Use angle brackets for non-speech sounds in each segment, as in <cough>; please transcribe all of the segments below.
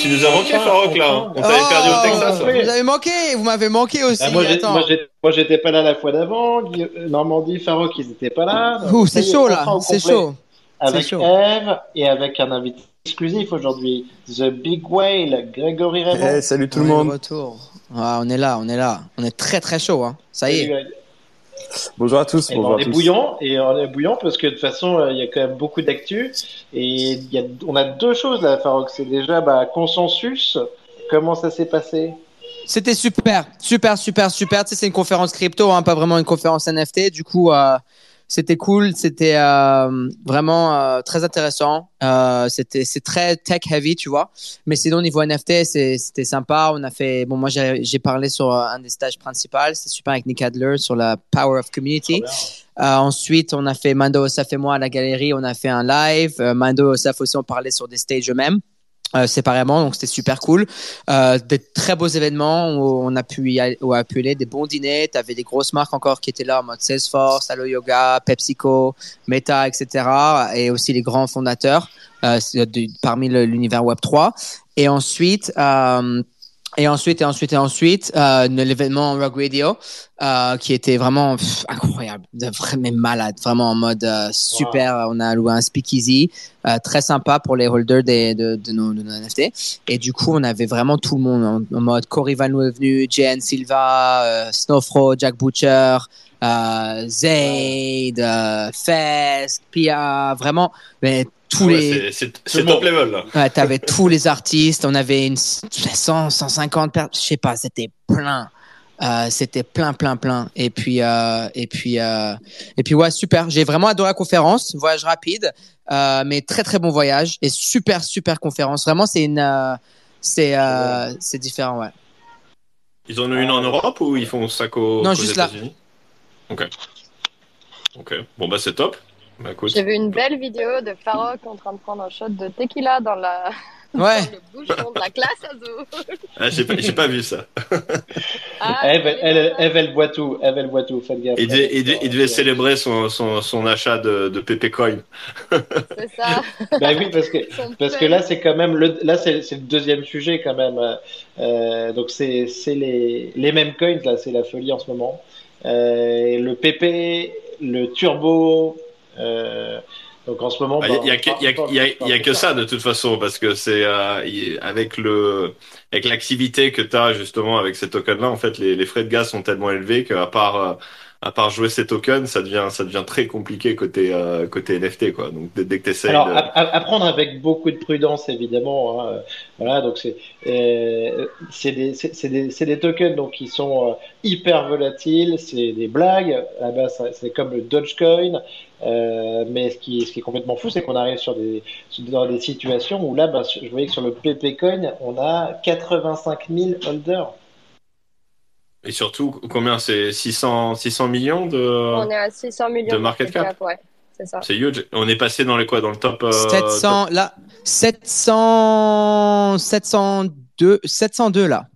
Tu nous as manqué, Farok, là. On t'avait Oh, perdu au Texas. oui. Vous avez manqué, vous m'avez manqué aussi. Ah, moi, j'étais pas là la fois d'avant. Euh, Normandie, Farok, ils étaient pas là. C'est chaud là, c'est chaud. Avec C'est chaud. Eve et avec un invité exclusif aujourd'hui, The Big Whale, Grégory Raymond. Eh, salut tout le monde. retour. Ah, on est là, on est là. On est très très chaud. Hein. Ça y est. Salut, Bonjour à tous. Et ben, bonjour on à est tous. bouillant et on est bouillant parce que de toute façon euh, il y a quand même beaucoup d'actu et il y a, on a deux choses là Farok c'est déjà bah, consensus comment ça s'est passé? C'était super, super, super, super. Tu sais, c'est une conférence crypto, hein, pas vraiment une conférence NFT. Du coup, euh, c'était cool, c'était euh, vraiment euh, très intéressant. Euh, c'était, c'est très tech heavy, tu vois. Mais sinon, au niveau NFT, c'était sympa. On a fait, bon, moi, j'ai, parlé sur un des stages principaux. C'était super avec Nick Adler sur la Power of Community. Ensuite, on a fait Mando Osaf et moi à la galerie. On a fait un live. Mando Osaf aussi, on parlait sur des stages eux-mêmes. Euh, séparément, donc c'était super cool. Euh, des très beaux événements où on a pu y aller, où on a pu aller, des bons dîners. Tu avais des grosses marques encore qui étaient là en mode Salesforce, Allo Yoga, PepsiCo, Meta, etc. Et aussi les grands fondateurs euh, du- parmi l'univers Web 3. Et ensuite, euh, et ensuite, et ensuite, et ensuite, euh, l'événement Rock Radio, euh, qui était vraiment pff, incroyable, vraiment malade, vraiment en mode euh, super. On a loué un speakeasy, très sympa pour les holders des, de, de, nos, de nos NFT. Et du coup, on avait vraiment tout le monde en, en mode. Cory Van est venu, Jen Silva, Snowfro, Jack Butcher, Zayd, Fest, Pia, vraiment, mais tous Ouais, les. c'est- top level, là. Ouais, t'avais <laughs> tous les artistes, on avait une 100, 150 personnes, je sais pas, c'était plein. Euh, c'était plein, plein, plein. Et puis, euh, et puis, euh, et puis, ouais, super. J'ai vraiment adoré la conférence, voyage rapide, mais très, très bon voyage et super, super conférence. Vraiment, c'est une, c'est, c'est différent, ouais. Ils en ont une en Europe ou ils font ça qu'aux Non, juste là. Ok. Ok. Bon, bah, c'est top. Bah. J'ai vu une belle vidéo de Farok en train de prendre un shot de tequila dans, la... <laughs> Ouais. dans le bouchon de la classe Azo. Ah, j'ai pas, j'ai pas vu ça. <laughs> Ah, Eve, elle, génial. Eve, elle boit tout Eve, elle boit tout faites gaffe Il devait, il devait- il devait célébrer son, son, son achat de, de PP Coin. C'est ça. <laughs> bah oui parce que Parce que là, c'est quand même le, là, c'est c'est le deuxième sujet quand même. Euh, donc c'est c'est les les mêmes coins là, c'est la folie en ce moment. Euh, le PP, le Turbo. Euh, donc en ce moment, Il bah, y, a, que- a- a- a ça. de toute façon parce que c'est euh, avec le avec l'activité que tu as justement avec ces tokens là en fait les, les frais de gaz sont tellement élevés qu'à part euh, à part jouer ces tokens ça devient ça devient très compliqué côté euh, côté NFT quoi donc dès, dès que tu Alors, de... à, prendre avec beaucoup de prudence, évidemment. hein. Voilà, donc c'est euh, c'est des, tokens donc qui sont euh, hyper volatiles, c'est des blagues. C'est comme le Dogecoin. Mais ce qui, ce qui est complètement fou, c'est qu'on arrive sur des, sur- dans des situations où là, bah, je voyais que sur le PP Coin, on a 85 000 holders. Et surtout combien c'est 600 600 millions de On est à 600 millions de market cap. ouais. C'est huge on est passé dans les quoi dans le top euh, 700, là, 700, 702, 702 là.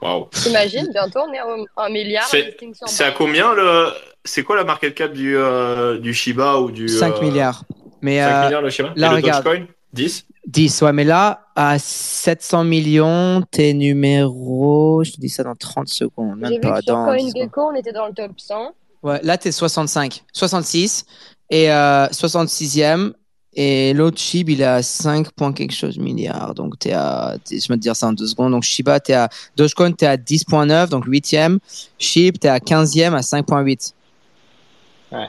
top- Waouh. T'imagines, bientôt on est à un milliard. C'est- à combien le c'est quoi la market cap du euh, du Shiba ou du 5 euh, milliards. Mais 5 euh, milliards le Shiba? là, et le regarde. Dogecoin? 10 10, ouais, mais là, à 700 millions, t'es numéro, je te dis ça dans 30 secondes, même pas, dans 10 secondes. CoinGecko, on était dans le top 100. Ouais, là, t'es 65, 66, et euh, 66e, et l'autre Shib, il est à 5 points quelque chose milliards, donc t'es à, t'es- je vais te dire ça en deux secondes, donc Shiba, t'es à, Dogecoin, t'es à 10.9, donc 8e, Shib, t'es à 15e à 5.8.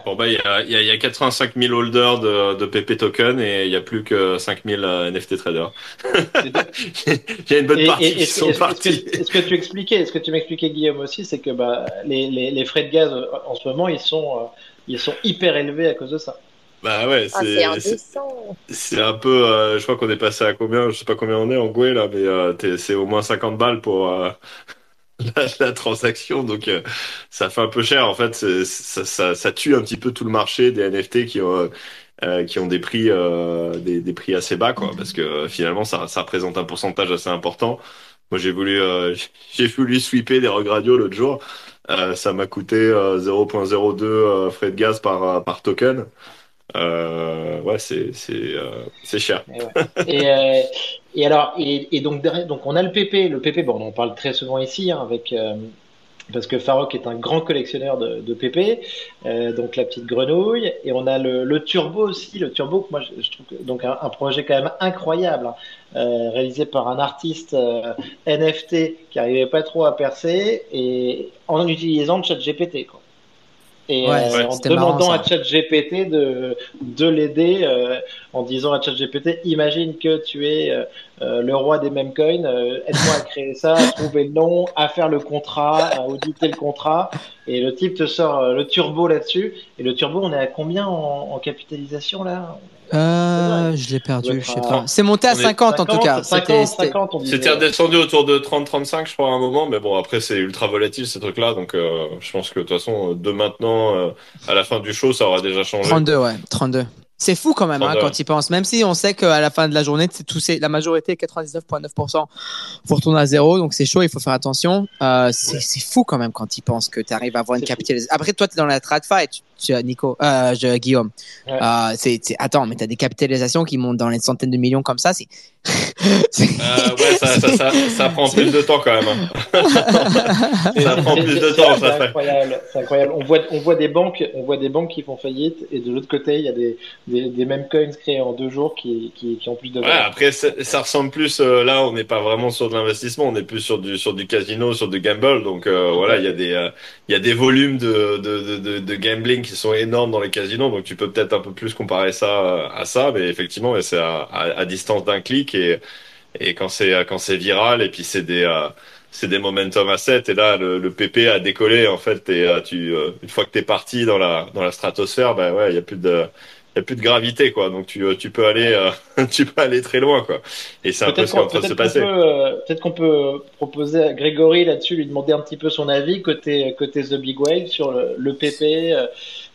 Bon, bah, il y a, il y, a, il y a 85 000 holders de, de PP token et il y a plus que 5 000 euh, NFT traders. <laughs> il y a une bonne partie et- qui sont partis. est-ce que tu expliquais, est-ce que tu m'expliquais Guillaume aussi, c'est que bah, les, les, les frais de gaz euh, en ce moment, ils sont, euh, ils sont hyper élevés à cause de ça. Bah ouais, Ah, c'est c'est, un peu, euh, je crois qu'on est passé à combien, je sais pas combien on est en Goué là, mais euh, c'est au moins 50 balles pour euh, la, transaction, donc euh, ça fait un peu cher en fait. Ça, tue un petit peu tout le marché des NFT qui ont, euh, qui ont des prix, euh, des, prix assez bas quoi, parce que euh, finalement ça, représente un pourcentage assez important Moi, j'ai voulu, euh, <laughs> j'ai voulu sweeper des Rogue Radio l'autre jour. Euh, ça m'a coûté euh, 0.02 euh, frais de gaz par, euh, par token. Euh, ouais, c'est c'est euh, cher. Euh, et alors, et, donc, donc, on a le PP. Le PP, bon, on en parle très souvent ici, hein, avec, euh, parce que Farok est un grand collectionneur de, PP, euh, donc la petite grenouille. Et on a le, Turbo aussi, le Turbo, moi, je, trouve donc un, projet quand même incroyable, hein, euh, réalisé par un artiste NFT qui arrivait pas trop à percer et en utilisant ChatGPT, quoi. Et Ouais, euh, en marrant, demandant à ChatGPT de, de l'aider, euh, en disant à ChatGPT, imagine que tu es euh, euh, le roi des meme coins, euh, aide-moi à créer ça, à trouver le nom, à faire le contrat, à auditer le contrat. Et le type te sort le turbo là-dessus. Et le turbo, on est à combien en, en capitalisation là? Euh, je l'ai perdu, Ouais, je sais ah. pas. C'est monté à On est 50 en tout cas. 50, C'était- c'était- 50, on disait. C'était redescendu autour de 30-35, je crois, à un moment, mais bon, après, c'est ultra volatile, ces trucs-là, donc euh, je pense que de toute façon, de maintenant euh, à la fin du show, ça aura déjà changé. 32, ouais, 32. C'est fou quand même hein, 32. quand il pense. Même si on sait qu'à la fin de la journée, c'est tout, c'est la majorité, 99,9%, faut retourner à zéro. Donc c'est chaud, il faut faire attention. Euh, c'est c'est fou quand même quand il pense que tu arrives à avoir une capitalisation. Après, toi, tu es dans la trad fight, Nico, euh, je, Guillaume. Ouais. Euh, c'est, attends, mais tu as des capitalisations qui montent dans les centaines de millions comme ça. <laughs> C'est. Euh, ouais, ça, ça, ça, ça prend plus de temps quand même. hein. <laughs> Ça prend plus de temps, C'est incroyable, c'est incroyable. On voit, on voit des banques, on voit des banques qui font faillite, et de l'autre côté, il y a des, des, des mêmes coins créés en deux jours qui, qui, qui ont plus de Ouais, valeur. après, ça, ressemble plus, euh, là, on n'est pas vraiment sur de l'investissement, on est plus sur du, sur du casino, sur du gamble, donc euh, voilà, il y a des, euh, il y a des volumes de, de, de, de, de gambling qui sont énormes dans les casinos, donc tu peux peut-être un peu plus comparer ça euh, à ça, mais effectivement, c'est à, distance d'un clic et, et quand c'est, quand c'est viral, et puis c'est des, euh, c'est des momentum assets, et là, le, le PP a décollé, en fait, et euh, tu, euh, une fois que t'es parti dans la, dans la stratosphère, ben ouais, il y a plus de, y a plus de gravité, quoi, donc tu, euh, tu peux aller, euh, <laughs> tu peux aller très loin, quoi. Et c'est un peu Peut-être ce qui est en qu'on train de se passer. peut, euh, peut-être qu'on peut proposer à Grégory là-dessus, lui demander un petit peu son avis côté, côté The Big Whale sur le, le PP. euh,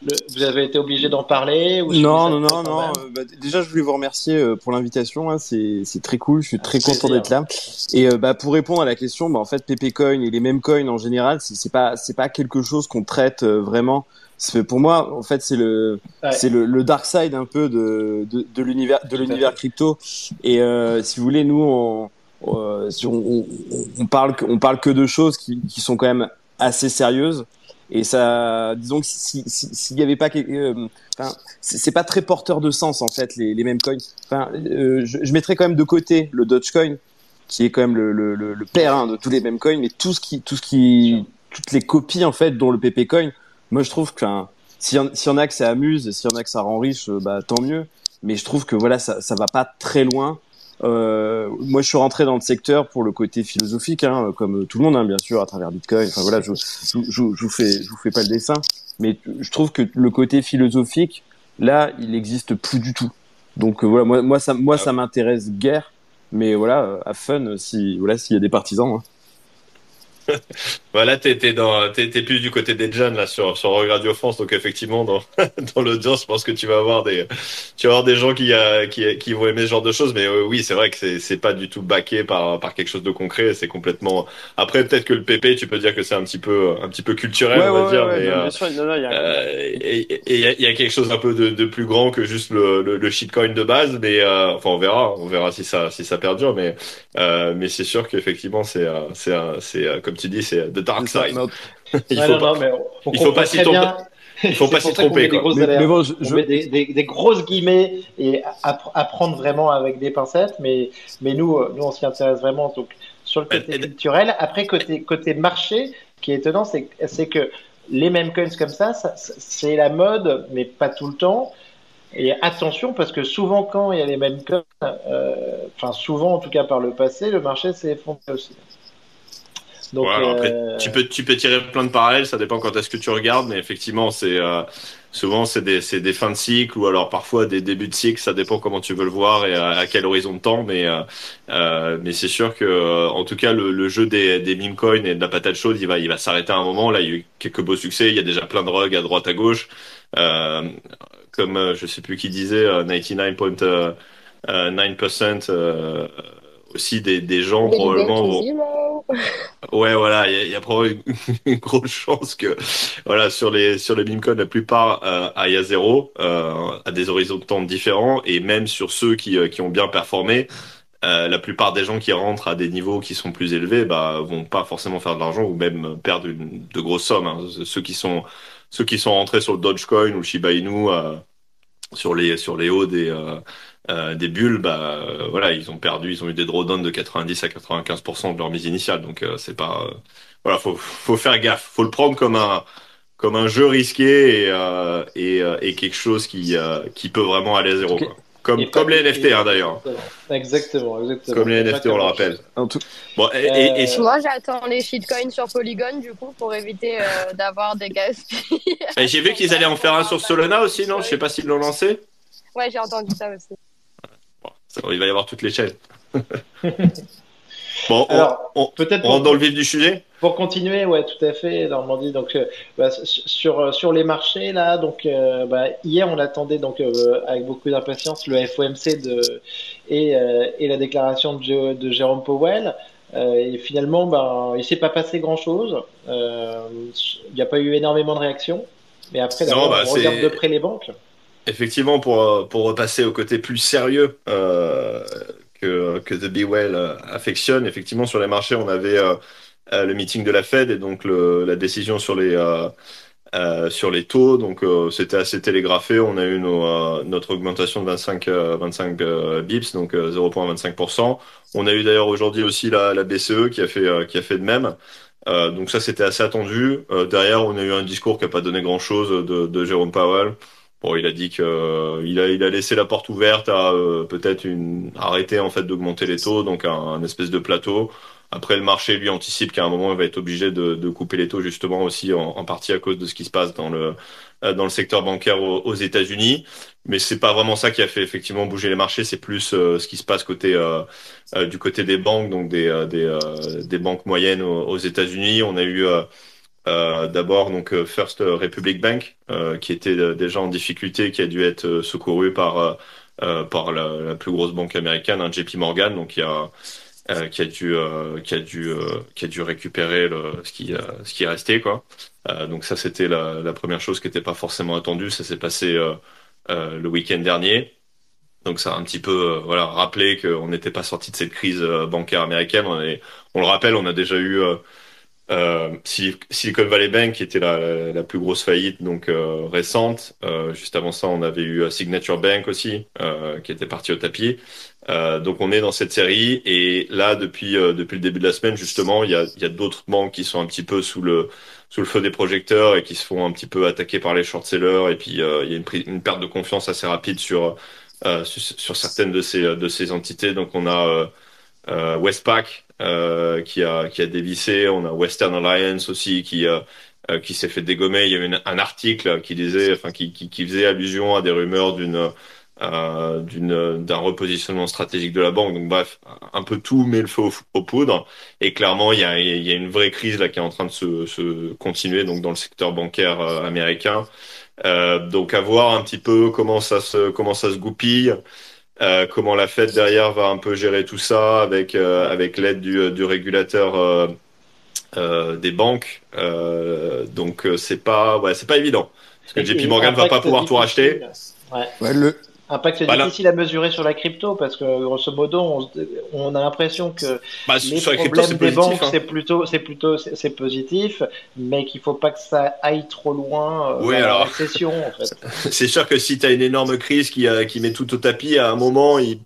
le- vous avez été obligé d'en parler ou Non, non, non, non. euh, bah, déjà, je voulais vous remercier euh, pour l'invitation. hein, c'est c'est très cool. Je suis très Avec content d'être là. Et euh, bah, pour répondre à la question, bah, en fait, PP Coin et les mêmes coins en général, c'est c'est pas c'est pas quelque chose qu'on traite euh, vraiment. C'est- Pour moi, en fait, c'est le Ouais. c'est le, le dark side un peu de de, de l'univers de l'univers crypto. Et euh, si vous voulez, nous, on, euh, si on, on, on parle on parle que de choses qui, qui sont quand même assez sérieuses. Et ça, disons que si si- s'il n'y avait pas, euh, enfin, c'est c'est pas très porteur de sens en fait les, les mêmes coins. Enfin, euh, je, je mettrais quand même de côté le Dogecoin, qui est quand même le, le, le, le père hein, de tous les mêmes coins, mais tout ce qui, tout ce qui, toutes les copies en fait, dont le PP Coin. Moi, je trouve que enfin, s'il y, s'il y en a que ça amuse, et s'il y en a que ça rend riche, euh, bah tant mieux. Mais je trouve que voilà, ça, ça va pas très loin. Euh, moi, je suis rentré dans le secteur pour le côté philosophique, hein, comme tout le monde, hein, bien sûr, à travers Bitcoin. Enfin voilà, je, je, je, je vous fais, je vous fais pas le dessin, mais je trouve que le côté philosophique, là, il n'existe plus du tout. Donc euh, voilà, moi, moi, ça, moi, ça m'intéresse guère. Mais voilà, euh, à fun, si voilà, s'il y a des partisans. hein. <laughs> Voilà, t'es, t'es plus du côté des jeunes, là, sur, sur Radio France, donc effectivement, dans, <laughs> dans l'audience, je pense que tu vas avoir des, tu vas avoir des gens qui, euh, qui, qui vont aimer ce genre de choses, mais euh, oui, c'est vrai que c'est, c'est pas du tout baqué par, par quelque chose de concret, c'est complètement, après, peut-être que le PP, tu peux dire que c'est un petit peu, un petit peu culturel, on va dire, mais, non, euh, bien sûr, non, non, il y a- Euh, et il y, a- il y a quelque chose un peu de, de plus grand que juste le, le, le shitcoin de base, mais euh, enfin on verra, on verra si ça si ça perdure, mais euh, mais c'est sûr qu'effectivement c'est c'est c'est comme tu dis c'est the dark side. <laughs> Il faut pas, non, mais on il faut pas s'y tromper. il faut <laughs> pas s'y tromper des grosses mais, bon, je, je- des, des, des grosses guillemets et appre- apprendre vraiment avec des pincettes, mais, mais nous, euh, nous on s'y intéresse vraiment donc, sur le côté culturel. Après, côté, côté marché, ce qui est étonnant, c'est c'est que les mêmes coins comme ça, ça c'est la mode, mais pas tout le temps. Et attention, parce que souvent, quand il y a les mêmes coins, euh, enfin souvent en tout cas par le passé, le marché s'est effondré aussi. Donc, après, euh, tu peux tu peux tirer plein de parallèles, ça dépend quand est-ce que tu regardes, mais effectivement c'est euh, souvent c'est des c'est des fins de cycle ou alors parfois des débuts de cycle, ça dépend comment tu veux le voir et à, à quel horizon de temps, mais euh, euh, mais c'est sûr que euh, en tout cas le, le jeu des des meme coins et de la patate chaude, il va il va s'arrêter à un moment. Là, il y a eu quelques beaux succès, il y a déjà plein de rugs à droite à gauche, euh, comme je sais plus qui disait euh, 99.9% euh, aussi des, des gens probablement vont, <laughs> Ouais, voilà, il y, a- probablement <laughs> une, grosse chance que, voilà, sur les sur les codes, la plupart euh, aillent à zéro, euh, à des horizons de temps différents, et même sur ceux qui euh, qui ont bien performé, la plupart des gens qui rentrent à des niveaux qui sont plus élevés, bah, vont pas forcément faire de l'argent ou même perdre de grosses sommes. hein. Ceux qui sont ceux qui sont rentrés sur le Dogecoin ou le Shiba Inu sur les sur les hauts des euh, des bulles, bah euh, voilà, ils ont perdu, ils ont eu des drawdowns de 90 à 95% de leur mise initiale. Donc euh, c'est pas euh, voilà, faut faut faire gaffe, faut le prendre comme un comme un jeu risqué et euh, et, euh, et quelque chose qui euh, qui peut vraiment aller à zéro. Quoi. Comme comme les NFT hein, d'ailleurs. Exactement, exactement. Comme les NFT, on le rappelle. En tout- Bon, et, et- et- Moi, j'attends les shitcoins sur Polygon, du coup, pour éviter euh, d'avoir des gaspilles. et j'ai vu qu'ils allaient en faire un sur Solana aussi, non? Je sais pas s'ils l'ont lancé. Ouais, j'ai entendu ça aussi. Il va y avoir toutes les chaînes. <laughs> bon, on, Alors, on- peut-être on pour, rentre dans le vif du sujet. pour continuer, ouais, tout à fait, Normandie. Donc, euh, bah, sur, euh, sur les marchés, là, donc, euh, bah, hier, on attendait donc euh, avec beaucoup d'impatience le FOMC de, et, et la déclaration de, de Jérôme Powell. Et finalement, ben, il s'est pas passé grand-chose. Euh, Il n'y a pas eu énormément de réactions. Mais après, Non, bah, on regarde de près les banques. Effectivement, pour, euh, pour repasser au côté plus sérieux euh, que, que The Be Well euh, affectionne, effectivement, sur les marchés, on avait le meeting de la Fed et donc la décision sur les, sur les taux. Donc, c'était assez télégraphé. On a eu notre augmentation de 25, euh, 25 euh, bips, donc euh, 0,25%. On a eu d'ailleurs aujourd'hui aussi la, BCE qui a fait, qui a fait de même. Donc ça, c'était assez attendu. Derrière, on a eu un discours qui a pas donné grand-chose de, de Jérôme Powell. Bon, il a dit que euh, il a il a laissé la porte ouverte à euh, peut-être une arrêter en fait d'augmenter les taux, donc un, un espèce de plateau. Après, le marché lui anticipe qu'à un moment il va être obligé de, de couper les taux justement aussi en, partie à cause de ce qui se passe dans le euh, dans le secteur bancaire aux, États-Unis. Mais c'est pas vraiment ça qui a fait effectivement bouger les marchés. C'est plus euh, ce qui se passe côté euh, du côté des banques, donc des des, des banques moyennes aux, aux États-Unis. On a eu euh, d'abord donc euh, First Republic Bank euh, qui était déjà en difficulté, qui a dû être secouru par par la, plus grosse banque américaine, un JP Morgan, donc qui a qui a dû qui a dû qui a dû récupérer ce qui ce qui est resté quoi. Donc ça c'était la, première chose qui n'était pas forcément attendue. Ça s'est passé le week-end dernier. Donc ça a un petit peu voilà rappelé qu'on n'était pas sorti de cette crise bancaire américaine. On, est, on le rappelle, on a déjà eu euh, Sil- Silicon Valley Bank qui était la, la, plus grosse faillite donc euh, récente. Euh, juste avant ça, on avait eu euh, Signature Bank aussi euh, qui était parti au tapis. Euh, donc on est dans cette série et là depuis depuis le début de la semaine justement, il y a y a d'autres banques qui sont un petit peu sous le sous le feu des projecteurs et qui se font un petit peu attaquer par les short sellers et puis il y a une, une perte de confiance assez rapide sur sur, sur certaines de ces de ces entités. Donc on a Westpac euh, qui a qui a dévissé, on a Western Alliance aussi qui euh, euh, qui s'est fait dégommer. Il y a eu une- un article qui disait, enfin qui, qui qui faisait allusion à des rumeurs d'une euh, d'une d'un repositionnement stratégique de la banque. Donc bref, un peu tout met le feu aux, aux poudres. Et clairement, il y a y a une vraie crise là qui est en train de se se continuer donc dans le secteur bancaire euh, américain. Euh, donc à voir un petit peu comment ça se comment ça se goupille. Euh, comment la Fed derrière va un peu gérer tout ça avec euh, avec l'aide du, du régulateur euh, euh, des banques. Euh, donc euh, c'est pas ouais c'est pas évident parce que JP Morgan va pas pouvoir tout racheter. Ouais. Ouais, le, Impact Voilà. difficile à mesurer sur la crypto parce que grosso modo, on, on a l'impression que Bah, les sur la crypto problèmes c'est des positif. banques, hein. c'est plutôt, c'est plutôt, c'est positif, mais qu'il faut pas que ça aille trop loin euh, Oui, alors. récession en fait. <laughs> C'est sûr que si tu as une énorme crise qui, euh, qui met tout au tapis, à un moment, il...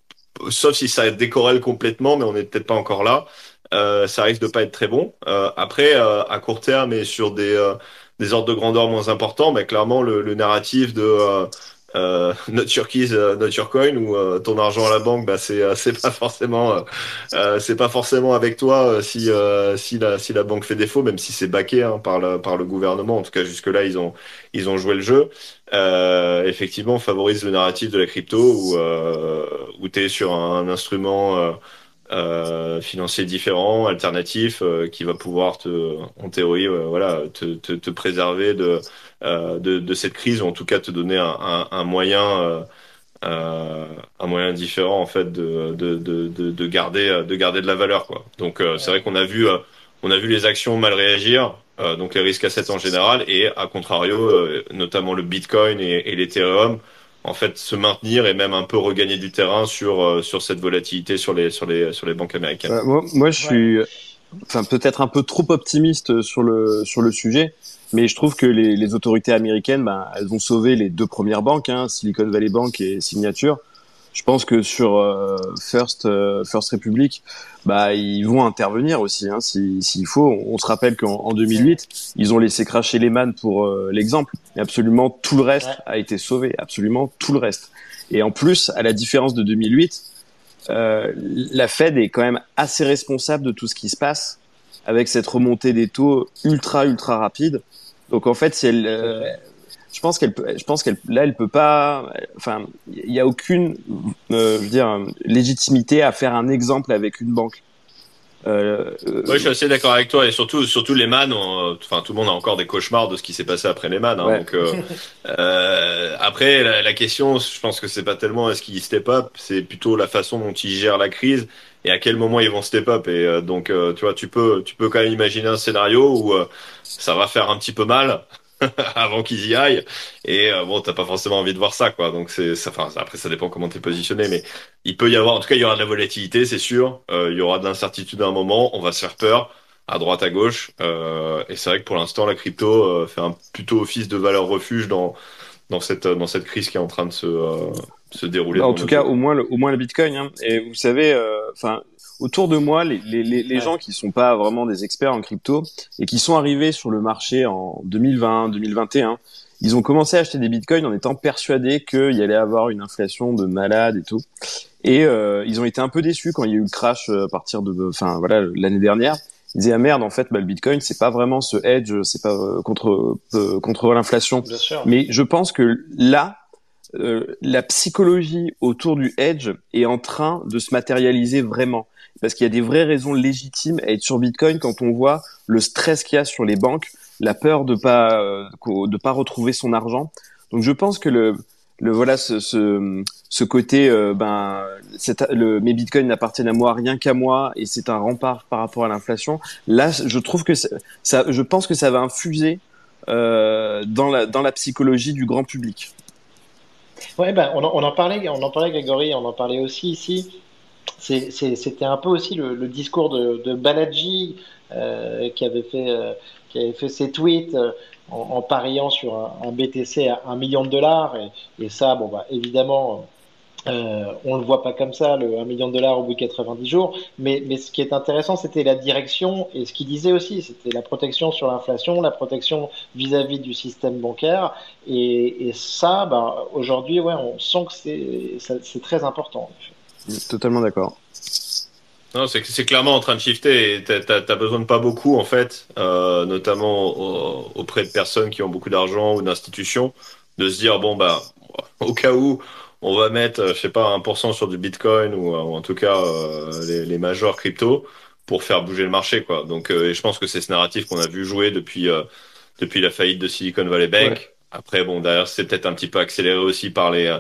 sauf si ça décorrèle complètement, mais on n'est peut-être pas encore là, euh, ça risque de pas être très bon. Euh, après, à court terme et sur des, des ordres de grandeur moins importants, bah, clairement, le, le narratif de euh, not your keys, euh, not your coin, ou euh, ton argent à la banque, bah, c'est euh, <laughs> c'est pas forcément euh, euh, c'est pas forcément avec toi si si la si la banque fait défaut, même si c'est baqué hein, par le par le gouvernement. En tout cas, jusque là, ils ont ils ont joué le jeu effectivement favorise le narratif de la crypto où, euh, où tu es sur un instrument euh, financier différent, alternatif, euh, qui va pouvoir te, en théorie, euh, voilà, te, te, te préserver de, euh, de, de cette crise, ou en tout cas te donner un, un, un moyen euh, un moyen différent en fait de de de de, de garder de garder de la valeur quoi. Donc euh, c'est vrai qu'on a vu euh, on a vu les actions mal réagir, euh, donc les risques assets en général, et à contrario, euh, notamment le Bitcoin et, et l'Ethereum, en fait, se maintenir et même un peu regagner du terrain sur euh, sur cette volatilité sur les sur les sur les banques américaines. Euh, moi, moi, je suis, enfin, peut-être un peu trop optimiste sur le sur le sujet, mais je trouve que les, les autorités américaines, ben, elles ont sauvé les deux premières banques, hein, Silicon Valley Bank et Signature. Je pense que sur euh, First euh, First Republic, bah ils vont intervenir aussi, hein, si- s'il faut. On se rappelle qu'en en 2008, ils ont laissé cracher Lehman pour euh, l'exemple, et absolument tout le reste Ouais. a été sauvé, absolument tout le reste. Et en plus, à la différence de 2008, euh, la Fed est quand même assez responsable de tout ce qui se passe avec cette remontée des taux ultra ultra rapide. Donc en fait, si elle, euh, je pense qu'elle, peut- je pense qu'elle, là, elle peut pas. Enfin, il y a aucune, euh, je veux dire, légitimité à faire un exemple avec une banque. Euh, euh, je suis assez d'accord avec toi et surtout, surtout les man, on- enfin tout le monde a encore des cauchemars de ce qui s'est passé après les man. Hein, Ouais. donc euh, après la, la question, je pense que c'est pas tellement est-ce qu'ils step up, c'est plutôt la façon dont ils gèrent la crise et à quel moment ils vont step up. Et donc tu vois, tu peux, tu peux quand même imaginer un scénario où ça va faire un petit peu mal. <laughs> avant qu'ils y aillent. Et euh, bon t'as pas forcément envie de voir ça quoi. Donc c'est ça enfin après ça dépend comment t'es positionné mais il peut y avoir en tout cas il y aura de la volatilité c'est sûr. Euh, il y aura de l'incertitude à un moment. On va se faire peur à droite à gauche. Euh, et c'est vrai que pour l'instant la crypto fait un plutôt office de valeur refuge dans dans cette dans cette crise qui est en train de se se dérouler en devant tout cas, au moins, le, au moins le Bitcoin. Hein. Et vous savez, enfin, autour de moi, les, les, les, les Ouais. gens qui sont pas vraiment des experts en crypto et qui sont arrivés sur le marché en 2020, 2021, ils ont commencé à acheter des bitcoins en étant persuadés qu'il y allait avoir une inflation de malade et tout. Et euh, ils ont été un peu déçus quand il y a eu le crash euh, à partir de, enfin voilà, l'année dernière. Ils disaient ah merde, en fait, bah, le bitcoin c'est pas vraiment ce hedge, c'est pas euh, contre euh, contre l'inflation. Mais je pense que là, euh, la psychologie autour du hedge est en train de se matérialiser vraiment. Parce qu'il y a des vraies raisons légitimes à être sur Bitcoin quand on voit le stress qu'il y a sur les banques, la peur de pas euh, de pas retrouver son argent. Donc je pense que le voilà ce côté euh, ben mes bitcoins n'appartiennent à moi rien qu'à moi et c'est un rempart par rapport à l'inflation. Là, je trouve que ça, je pense que ça va infuser euh, dans la dans la psychologie du grand public. Ouais, ben, on, en, on en parlait, on en parlait, Grégory, on en parlait aussi ici. C'était un peu aussi le, discours de, de Banerjee euh, qui avait fait, euh, qui avait fait ses tweets euh, en, pariant sur un, BTC à un million de dollars. Et, ça, bon, bah, évidemment, on le voit pas comme ça, le 1 million de dollars au bout de 90 jours. Mais, ce qui est intéressant, c'était la direction et ce qu'il disait aussi, c'était la protection sur l'inflation, la protection vis-à-vis du système bancaire. Et, ça, ben, aujourd'hui, ouais, on sent que c'est très important. Totalement d'accord. Non, c'est c'est clairement en train de shifter et t'as besoin de pas beaucoup en fait, euh, notamment au- auprès de personnes qui ont beaucoup d'argent ou d'institutions, de se dire bon bah au cas où on va mettre euh, je sais pas 1% sur du Bitcoin ou, euh, ou en tout cas euh, les, les majors crypto pour faire bouger le marché quoi. Donc euh, et je pense que c'est ce narratif qu'on a vu jouer depuis depuis la faillite de Silicon Valley Bank. Ouais. Après bon derrière c'est peut-être un petit peu accéléré aussi par les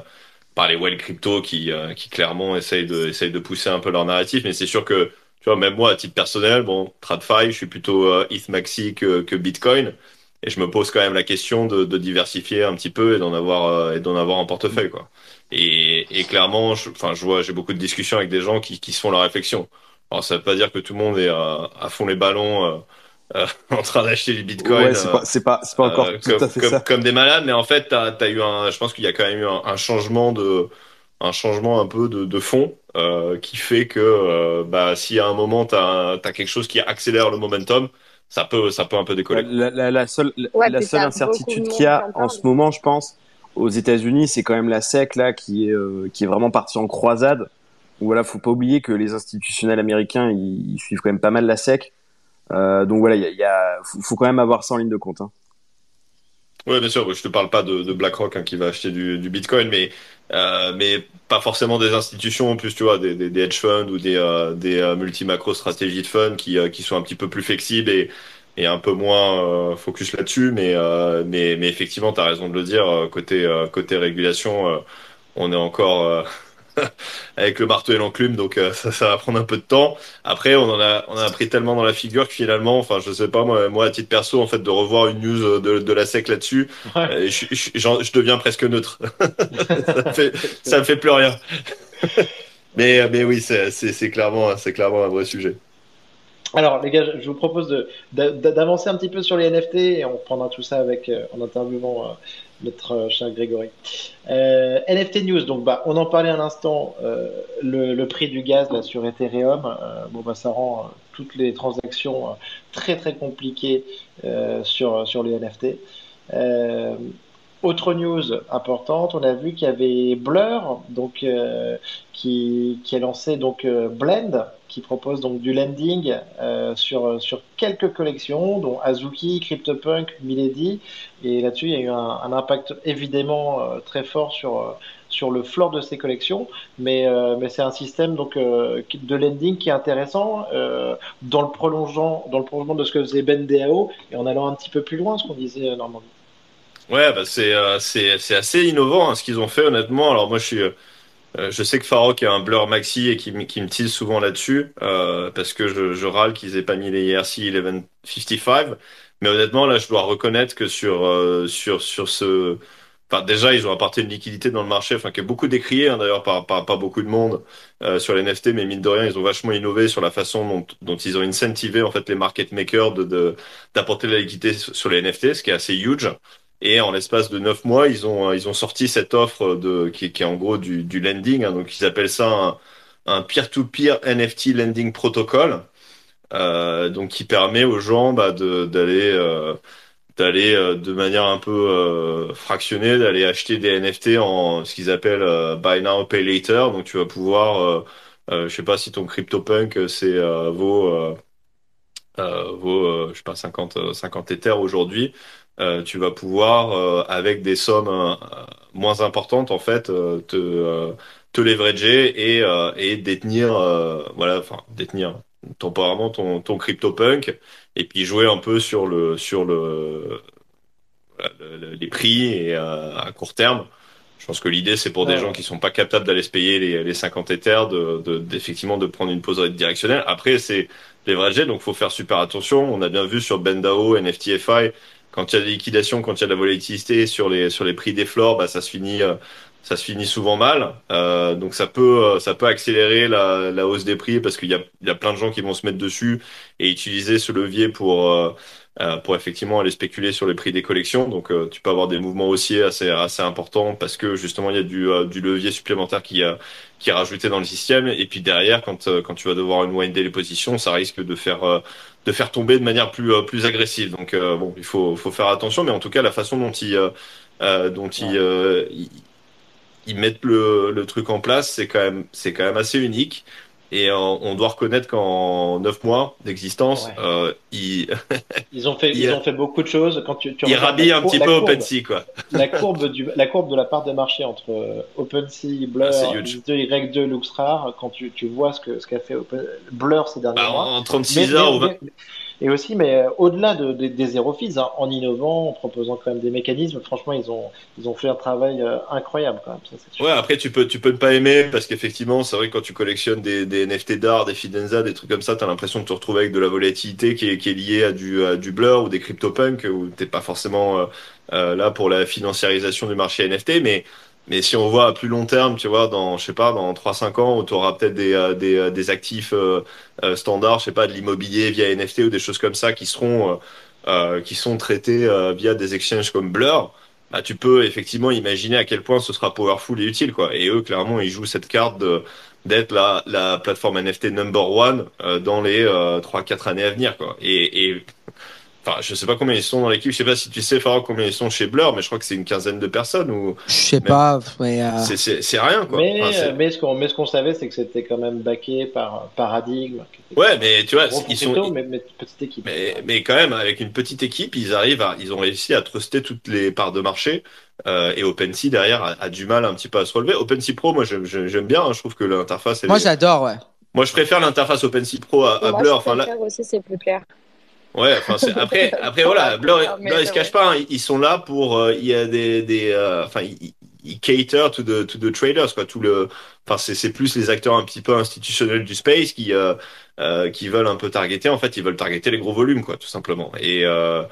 par les well crypto qui, euh, qui clairement essayent de, essayent de pousser un peu leur narratif. Mais c'est sûr que, tu vois, même moi, à titre personnel, bon, TradFi, je suis plutôt euh, ETH Maxi que, que Bitcoin. Et je me pose quand même la question de, de diversifier un petit peu et d'en avoir, euh, et d'en avoir en portefeuille, quoi. Et, et clairement, je, enfin, je vois, j'ai beaucoup de discussions avec des gens qui, qui se font la réflexion. Alors, ça veut pas dire que tout le monde est euh, à fond les ballons, euh, <laughs> en train d'acheter du Bitcoin. ouais, c'est euh, pas, c'est pas, c'est pas encore euh, tout comme, à fait comme, ça. comme des malades, mais en fait, t'as, t'as eu un, je pense qu'il y a quand même eu un, un changement de, un changement un peu de, de fond euh, qui fait que, euh, bah, si à un moment t'as, t'as quelque chose qui accélère le momentum, ça peut, ça peut un peu décoller. La, la, la seule, la, Ouais, la puis seule incertitude qu'il y a en ce moment, je pense, aux États-Unis, c'est quand même la SEC là qui est, euh, qui est vraiment partie en croisade. Voilà, faut pas oublier que les institutionnels américains, ils, ils suivent quand même pas mal la SEC. Euh, donc voilà, il y y a faut, quand même avoir ça en ligne de compte. Hein. Ouais, bien sûr. Je te parle pas de, de BlackRock hein, qui va acheter du, du Bitcoin, mais euh, mais pas forcément des institutions en plus, tu vois, des, des, des hedge funds ou des euh, des euh, multi-macro stratégies de funds qui euh, qui sont un petit peu plus flexibles et et un peu moins euh, focus là-dessus. Mais mais mais effectivement, t'as raison de le dire. Côté côté régulation, on est encore <laughs> avec le marteau et l'enclume, donc euh, ça, ça va prendre un peu de temps. Après, on en a, on a pris tellement dans la figure que finalement, enfin, je sais pas moi, moi à titre perso, en fait, de revoir une news de, de la sec là-dessus, Ouais. euh, je, je, j'en- je deviens presque neutre. <laughs> ça me fait, ça me fait plus rien. <laughs> mais, mais oui, c'est, clairement, c'est clairement un vrai sujet. Alors, les gars, je vous propose d'avancer un petit peu sur les NFT et on reprendra tout ça avec, euh, en interviewant euh, notre euh, cher Grégory. Euh, NFT News, donc bah, on en parlait à l'instant, euh, le, le prix du gaz là, sur Ethereum, euh, bon, bah, ça rend euh, toutes les transactions euh, très très compliquées sur, sur les NFT. Autre news importante, on a vu qu'il y avait Blur, donc euh, qui, a lancé donc euh, Blend, qui propose donc du lending euh, sur, sur quelques collections, dont Azuki, CryptoPunk, Milady. Et là-dessus, il y a eu un, impact évidemment très fort sur, sur le floor de ces collections, mais, mais c'est un système donc, de lending qui est intéressant dans, le prolongeant, dans le prolongement de ce que faisait Ben DAO et en allant un petit peu plus loin, ce qu'on disait normalement. Ouais, bah c'est, euh, c'est, assez innovant hein, ce qu'ils ont fait honnêtement. Alors moi, je suis, euh, je sais que Farok a un blur maxi et qui, qui me tease souvent là-dessus euh, parce que je, je râle qu'ils aient pas mis les E ERC 1155. Mais honnêtement, là, je dois reconnaître que sur euh, sur sur ce, enfin déjà, ils ont apporté une liquidité dans le marché, enfin qui est beaucoup décriée hein, d'ailleurs par, par par beaucoup de monde euh, sur les NFT, mais mine de rien, ils ont vachement innové sur la façon dont dont ils ont incentivé en fait les market makers de d'apporter de la liquidité sur les NFT, ce qui est assez huge. Et en l'espace de neuf mois, ils ont ils ont sorti cette offre de qui, est en gros du, lending. hein. donc ils appellent ça un, peer-to-peer NFT lending protocol. Euh, donc qui permet aux gens bah, d'aller euh, euh, de manière un peu fractionnée d'aller acheter des NFT en ce qu'ils appellent buy now pay later. Donc tu vas pouvoir je sais pas si ton CryptoPunk c'est vaut vaut, je sais pas, 50, euh, 50 Ethers aujourd'hui, tu vas pouvoir, euh, avec des sommes euh, moins importantes, en fait, euh, te, euh, te leverager et, euh, et détenir, euh, voilà, enfin, détenir temporairement ton, ton CryptoPunk et puis jouer un peu sur le, sur le, le- le- les prix et euh, à court terme. Je pense que l'idée, c'est pour des gens qui sont pas capables d'aller se payer les, les 50 Ethers, de, de, d'effectivement de prendre une pause directionnelle. Après, c'est leveragé, donc faut faire super attention. On a bien vu sur Bendao, NFTFI, quand il y a des liquidations, quand il y a de la volatilité sur les sur les prix des floors, bah ça se finit euh, ça se finit souvent mal. Euh, donc ça peut euh, ça peut accélérer la, la hausse des prix parce qu'il y a il y a plein de gens qui vont se mettre dessus et utiliser ce levier pour euh, euh, pour effectivement aller spéculer sur les prix des collections. Donc euh, tu peux avoir des mouvements haussiers assez assez importants parce que justement il y a du euh, du levier supplémentaire qui a qui est rajouté dans le système. Et puis derrière, quand euh, quand tu vas devoir unwinder les positions, ça risque de faire euh, de faire tomber de manière plus euh, plus agressive. Donc euh, bon, il faut faut faire attention. Mais en tout cas, la façon dont ils euh, euh, dont ils, euh, ils ils mettent le le truc en place, c'est quand même c'est quand même assez unique. Et euh, on doit reconnaître qu'en neuf mois d'existence, Ouais. euh, ils, <laughs> Ils ont fait, Il- ils ont fait beaucoup de choses. Quand tu, tu ils la un cour- petit peu courbe- OpenSea, quoi. <laughs> la courbe du la courbe de la part de marché entre euh, OpenSea, Blur, Ah, huge. Y2, Luxrar, quand tu, tu vois ce que ce qu'a fait Open- Blur ces derniers Bah, mois. en, en 36 Mais- heures mais- ou 20 mais- et aussi, mais euh, au-delà de, de- des zéro fees, hein, en innovant, en proposant quand même des mécanismes, franchement, ils ont fait un travail euh, incroyable quand même. Ouais, après tu peux tu ne pas aimer parce qu'effectivement, c'est vrai que quand tu collectionnes des, NFT d'art, des Fidenza, des trucs comme ça, t'as l'impression de te retrouver avec de la volatilité qui est, liée à du du blur ou des CryptoPunk où t'es pas forcément euh, là pour la financiarisation du marché NFT, mais mais si on voit à plus long terme, tu vois, dans je sais pas, dans 3-5 ans, où tu auras peut-être des, euh, des euh, des actifs euh, standards, je sais pas, de l'immobilier via NFT ou des choses comme ça qui seront qui sont traités via des exchanges comme Blur bah, tu peux effectivement imaginer à quel point ce sera powerful et utile, quoi. Et eux, clairement, ils jouent cette carte de d'être la, la plateforme NFT number one euh, dans les euh, 3-4 années à venir, quoi. Et, et enfin, je sais pas combien ils sont dans l'équipe. Je sais pas si tu sais, Farah, combien ils sont chez Blur, mais je crois que c'est une quinzaine de personnes ou Je sais Même- pas, mais euh, c'est rien, quoi. Mais, Enfin, mais ce qu'on mais ce qu'on savait, c'est que c'était quand même backé par Paradigme. Ouais, mais tu vois, ils sont mais, mais petite équipe. Mais, mais quand même, avec une petite équipe, ils arrivent à, ils ont réussi à truster toutes les parts de marché. Euh, et OpenSea derrière a, a du mal un petit peu à se relever. OpenSea Pro, moi j'aime bien. hein, je trouve que l'interface. moi est- j'adore, ouais. moi je préfère l'interface OpenSea Pro à, à Moi, Blur. Enfin là, aussi, c'est plus clair. Ouais. Enfin après, <laughs> après voilà, Blur, Mais Blur ils se cachent pas. hein, ils sont là pour. euh, il y a des, des, euh, enfin ils, ils cater to the to the traders quoi. Tout le, enfin c'est c'est plus les acteurs un petit peu institutionnels du space qui euh, euh, qui veulent un peu targeter. En fait, ils veulent targeter les gros volumes quoi, tout simplement. Et euh,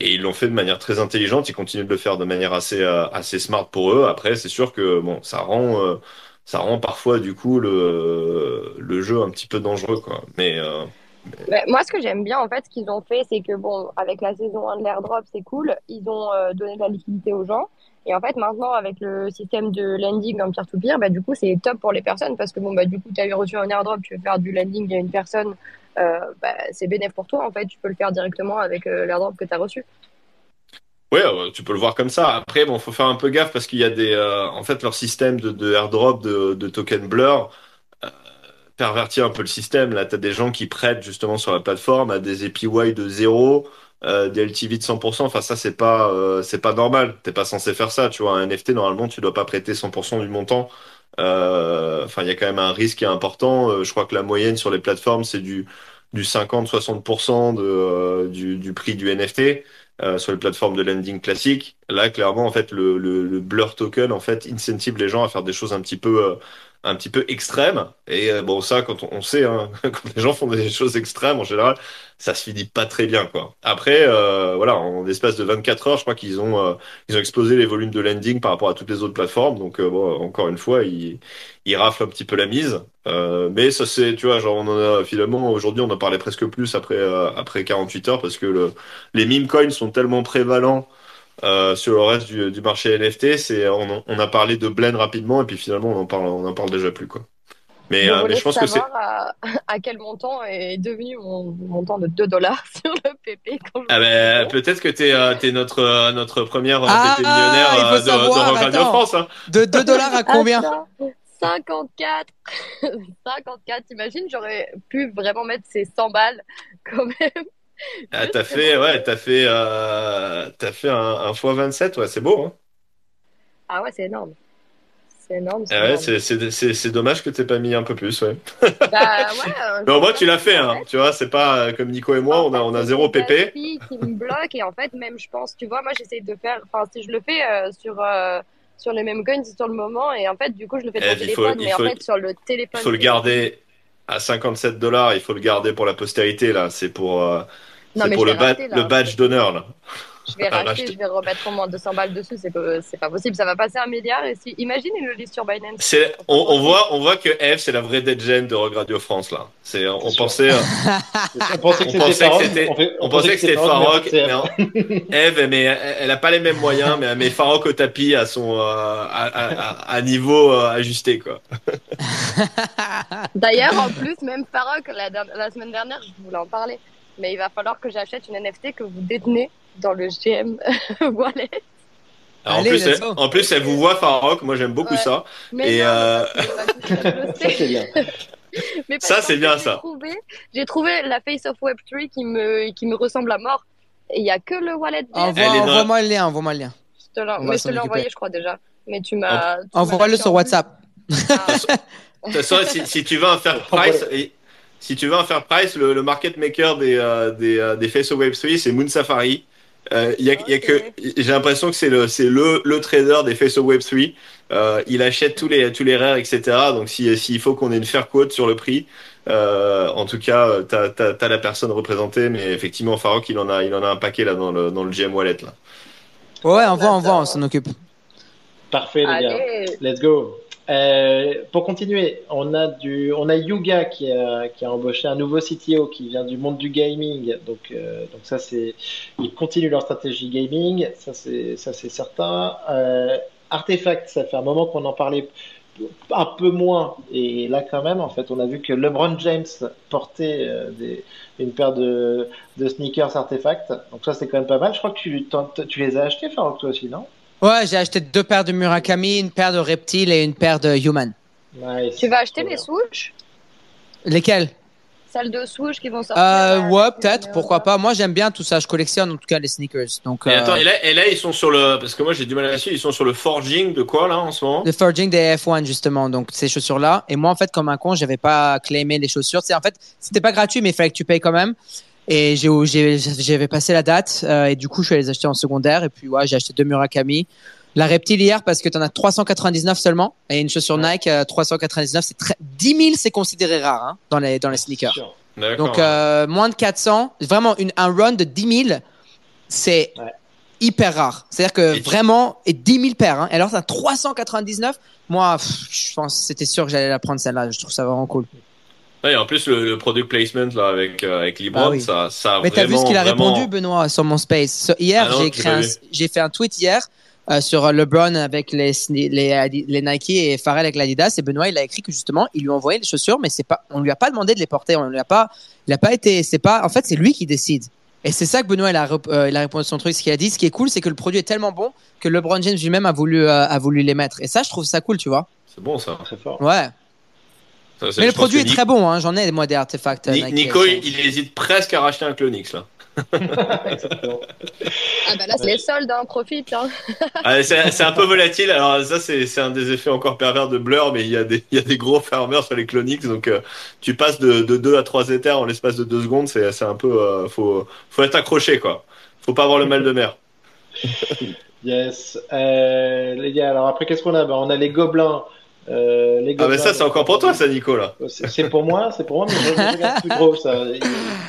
et ils l'ont fait de manière très intelligente. Ils continuent de le faire de manière assez euh, assez smart pour eux. Après, c'est sûr que bon, ça rend euh, ça rend parfois du coup le le jeu un petit peu dangereux quoi. Mais Ouais, moi, ce que j'aime bien, en fait, ce qu'ils ont fait, c'est que, bon, avec la saison 1 de l'airdrop, c'est cool. Ils ont euh, donné de la liquidité aux gens. Et en fait, maintenant, avec le système de lending en peer-to-peer, bah, du coup, c'est top pour les personnes parce que, bon, bah, du coup, tu as reçu un airdrop, tu veux faire du lending à une personne, euh, bah, c'est bénéfique pour toi, en fait. Tu peux le faire directement avec euh, l'airdrop que tu as reçu. Euh, tu peux le voir comme ça. Après, bon, faut faire un peu gaffe parce qu'il y a des, en fait, leur système de, de airdrop de token blur pervertit un peu le système. Là, t'as des gens qui prêtent justement sur la plateforme à des APY de zéro, euh, des LTV de 100%. Enfin, ça, c'est pas, euh, c'est pas normal. T'es pas censé faire ça. Tu vois, un NFT, normalement, tu dois pas prêter 100% du montant. Euh, Enfin, il y a quand même un risque qui est important. Euh, je crois que la moyenne sur les plateformes, c'est du, du 50-60% de, euh, du, prix du NFT sur les plateformes de lending classiques. Là, clairement, en fait, le, Blur token, en fait, incentive les gens à faire des choses un petit peu, un petit peu extrêmes. Et euh, bon, ça, quand on, sait, hein, <laughs> quand les gens font des choses extrêmes, en général, ça se finit pas très bien, quoi. Après, euh, voilà, en l'espace de 24 heures, je crois qu'ils ont, euh, ils ont explosé les volumes de lending par rapport à toutes les autres plateformes. Donc, euh, bon, encore une fois, ils, ils raflent un petit peu la mise. Euh, mais ça, c'est, tu vois, genre, on en a finalement aujourd'hui, on en parlait presque plus après, après 48 heures parce que le, les meme coins sont tellement prévalents euh, sur le reste du, du marché NFT. C'est, on, a parlé de blend rapidement et puis finalement, on en parle, on en parle déjà plus, quoi. Mais, Je euh, mais je pense que c'est, à, à quel montant est devenu mon montant de 2 dollars <laughs> sur le PP quand je ah ben, me peut-être que t'es, euh, t'es notre, euh, notre première euh, Ah, PP millionnaire il faut euh, de, de Radio. France, hein. De 2 dollars à combien? Attends, 54 54 t'imagines j'aurais pu vraiment mettre ces 100 balles quand même Ah, t'as fait, ouais, t'as fait, euh, t'as fait un, un x27, ouais, c'est beau, hein. ah ouais c'est énorme c'est énorme, c'est Ah ouais, dommage que t'aies pas mis un peu plus, ouais. Bah ouais Mais au moins, tu l'as fait, hein. fait. Tu vois, c'est pas euh, comme Nico et moi, En on a, on a zéro filles <laughs> qui me bloquent et en fait même je pense tu vois moi j'essaie de faire enfin si je le fais euh, sur euh, sur les mêmes coins sur le moment et en fait du coup je le fais sur Eh, le il faut- téléphone il faut- en fait sur le Il téléphone faut le garder à 57 dollars, il faut le garder pour la postérité, là. C'est pour, euh, Non, pour le, ba- là. le badge d'honneur, là. Je vais racheter racheter. je vais remettre au moins 200 balles dessus c'est pas, c'est pas possible ça va passer un milliard et si imagine il le lit sur Binance C'est, on, on voit, on voit que Eve, c'est la vraie dead gen de Rock Radio France, là. C'est, on pensait, euh, On pensait On que pensait c'était que Farok. c'était- on, pensait que c'était Farok, mais fait, <laughs> mais Eve, elle, met- elle, elle a pas les mêmes moyens, mais elle met Farok au tapis à son, euh, à, à, à- à niveau euh, ajusté, quoi. D'ailleurs, en <laughs> plus, même Farok, la, la semaine dernière, je voulais en parler. Mais il va falloir que j'achète une NFT que vous détenez dans le GM <laughs> Wallet. Alors, Allez, en plus, elle, en plus, elle vous voit Farok. Moi, j'aime beaucoup Ouais. ça. Mais Et, non, euh, ça, c'est bien. Mais <laughs> Ça, c'est <laughs> bien, j'ai ça. trouvé- J'ai trouvé la face of Web3 qui me, qui me ressemble à mort. Et il n'y a que le wallet Envoie-moi le lien, envoie-moi le lien. Je te l'ai occuper. envoyé, je crois déjà. Mais tu m'as. Envoie-le sur WhatsApp. Ah, De toute façon, si, si tu veux un fair price, et- si tu veux un fair price, le, le market maker des, euh, des, euh, des Face of Web 3, c'est Moon Safari. Euh, y a, il y a que, j'ai l'impression que c'est le, c'est le, le trader des Face of Web 3. Euh, il achète tous les, tous les rares, etc. Donc, si, s'il faut qu'on ait une fair quote sur le prix, euh, en tout cas, t'as, t'as, t'as la personne représentée, mais effectivement, Farok, il en a, il en a un paquet là dans le, dans le GM Wallet là. Ouais, envoie, envoie, on s'en occupe. Parfait, les gars. Allez. Let's go. Euh, pour continuer, on a du, on a Yuga qui a, embauché un nouveau CTO qui vient du monde du gaming. Donc, euh, donc ça c'est, ils continuent leur stratégie gaming. Ça c'est, ça c'est certain. Euh, Artefact, ça fait un moment qu'on en parlait un peu moins. Et là quand même, en fait, on a vu que LeBron James portait euh, une paire de, de sneakers Artefact. Donc ça c'est quand même pas mal. Je crois que tu, tu les as achetés, Farok, toi aussi, non? Ouais, j'ai acheté deux paires de Murakami, une paire de Reptile et une paire de Human. Nice. Tu vas acheter les swoosh? Lesquels? Celles de swoosh qui vont sortir euh, Ouais, peut-être, pourquoi pas. Moi, j'aime bien tout ça. Je collectionne en tout cas les sneakers. Donc, Et euh, attends, et là, et là, ils sont sur le, parce que moi j'ai du mal à la suivre, ils sont sur le forging de quoi là en ce moment? le forging des F1 justement. Donc, ces chaussures-là. Et moi, en fait, comme un con, j'avais pas claimé les chaussures. C'est en fait, c'était pas gratuit, mais il fallait que tu payes quand même. Et j'ai, j'ai- j'avais passé la date. euh, et du coup, je suis allé les acheter en secondaire. Et puis, ouais, j'ai acheté deux Murakami. La reptile hier parce que tu en as 399 seulement et une chaussure Nike euh, 399 c'est très 10 000 c'est considéré rare hein, dans les dans les sneakers. Donc euh, moins de 400, vraiment une, un run de 10 000 c'est Ouais. hyper rare. C'est-à-dire que Et tu- vraiment et 10 000 paires. Hein. Et alors ça 399, moi pff, je pense que c'était sûr que j'allais la prendre celle-là. Je trouve ça vraiment cool. Ouais, et en plus, le, le product placement là, avec, euh, avec LeBron, Bah oui. ça, ça a Mais t'as vu ce vraiment, qu'il a vraiment- répondu, Benoît, sur mon space? So- hier, Ah j'ai un- fait un tweet hier euh, sur LeBron avec les, les, Nike et Pharrell avec l'Adidas. Et Benoît, il a écrit que justement, il lui a envoyé les chaussures, mais c'est pas, on lui a pas demandé de les porter. On lui a pas, il a pas été, c'est pas, en fait, c'est lui qui décide. Et c'est ça que Benoît, il a, euh, il a répondu à son truc. Ce qu'il a dit, ce qui est cool, c'est que le produit est tellement bon que LeBron James lui-même a voulu, euh, a voulu les mettre. Et ça, je trouve ça cool, tu vois. C'est bon ça. Très fort. Ouais. Ça, Mais le produit est très bon, hein. J'en ai, moi, des artefacts. euh, Ni- Nike. Nico, il, il hésite presque à racheter un Clonix là. <laughs> Exactement. Ah bah là, c'est les soldes, hein, profite. Hein. Ah, c'est un peu volatile. Alors ça, c'est un des effets encore pervers de Blur, mais il y a des, il y a des gros farmers sur les Clonix, donc euh, tu passes de, de 2 à 3 éthers en l'espace de 2 secondes. C'est c'est un peu, euh, faut, faut être accroché quoi. Faut pas avoir le mal de mer. <laughs> Yes. Euh, les gars, alors après, qu'est-ce qu'on a? Ben, on a les gobelins. Euh, les Ah mais gobelins, ça, c'est encore pour toi, ça, Nico là. C'est pour moi, c'est pour moi, mais je regarde plus gros, ça.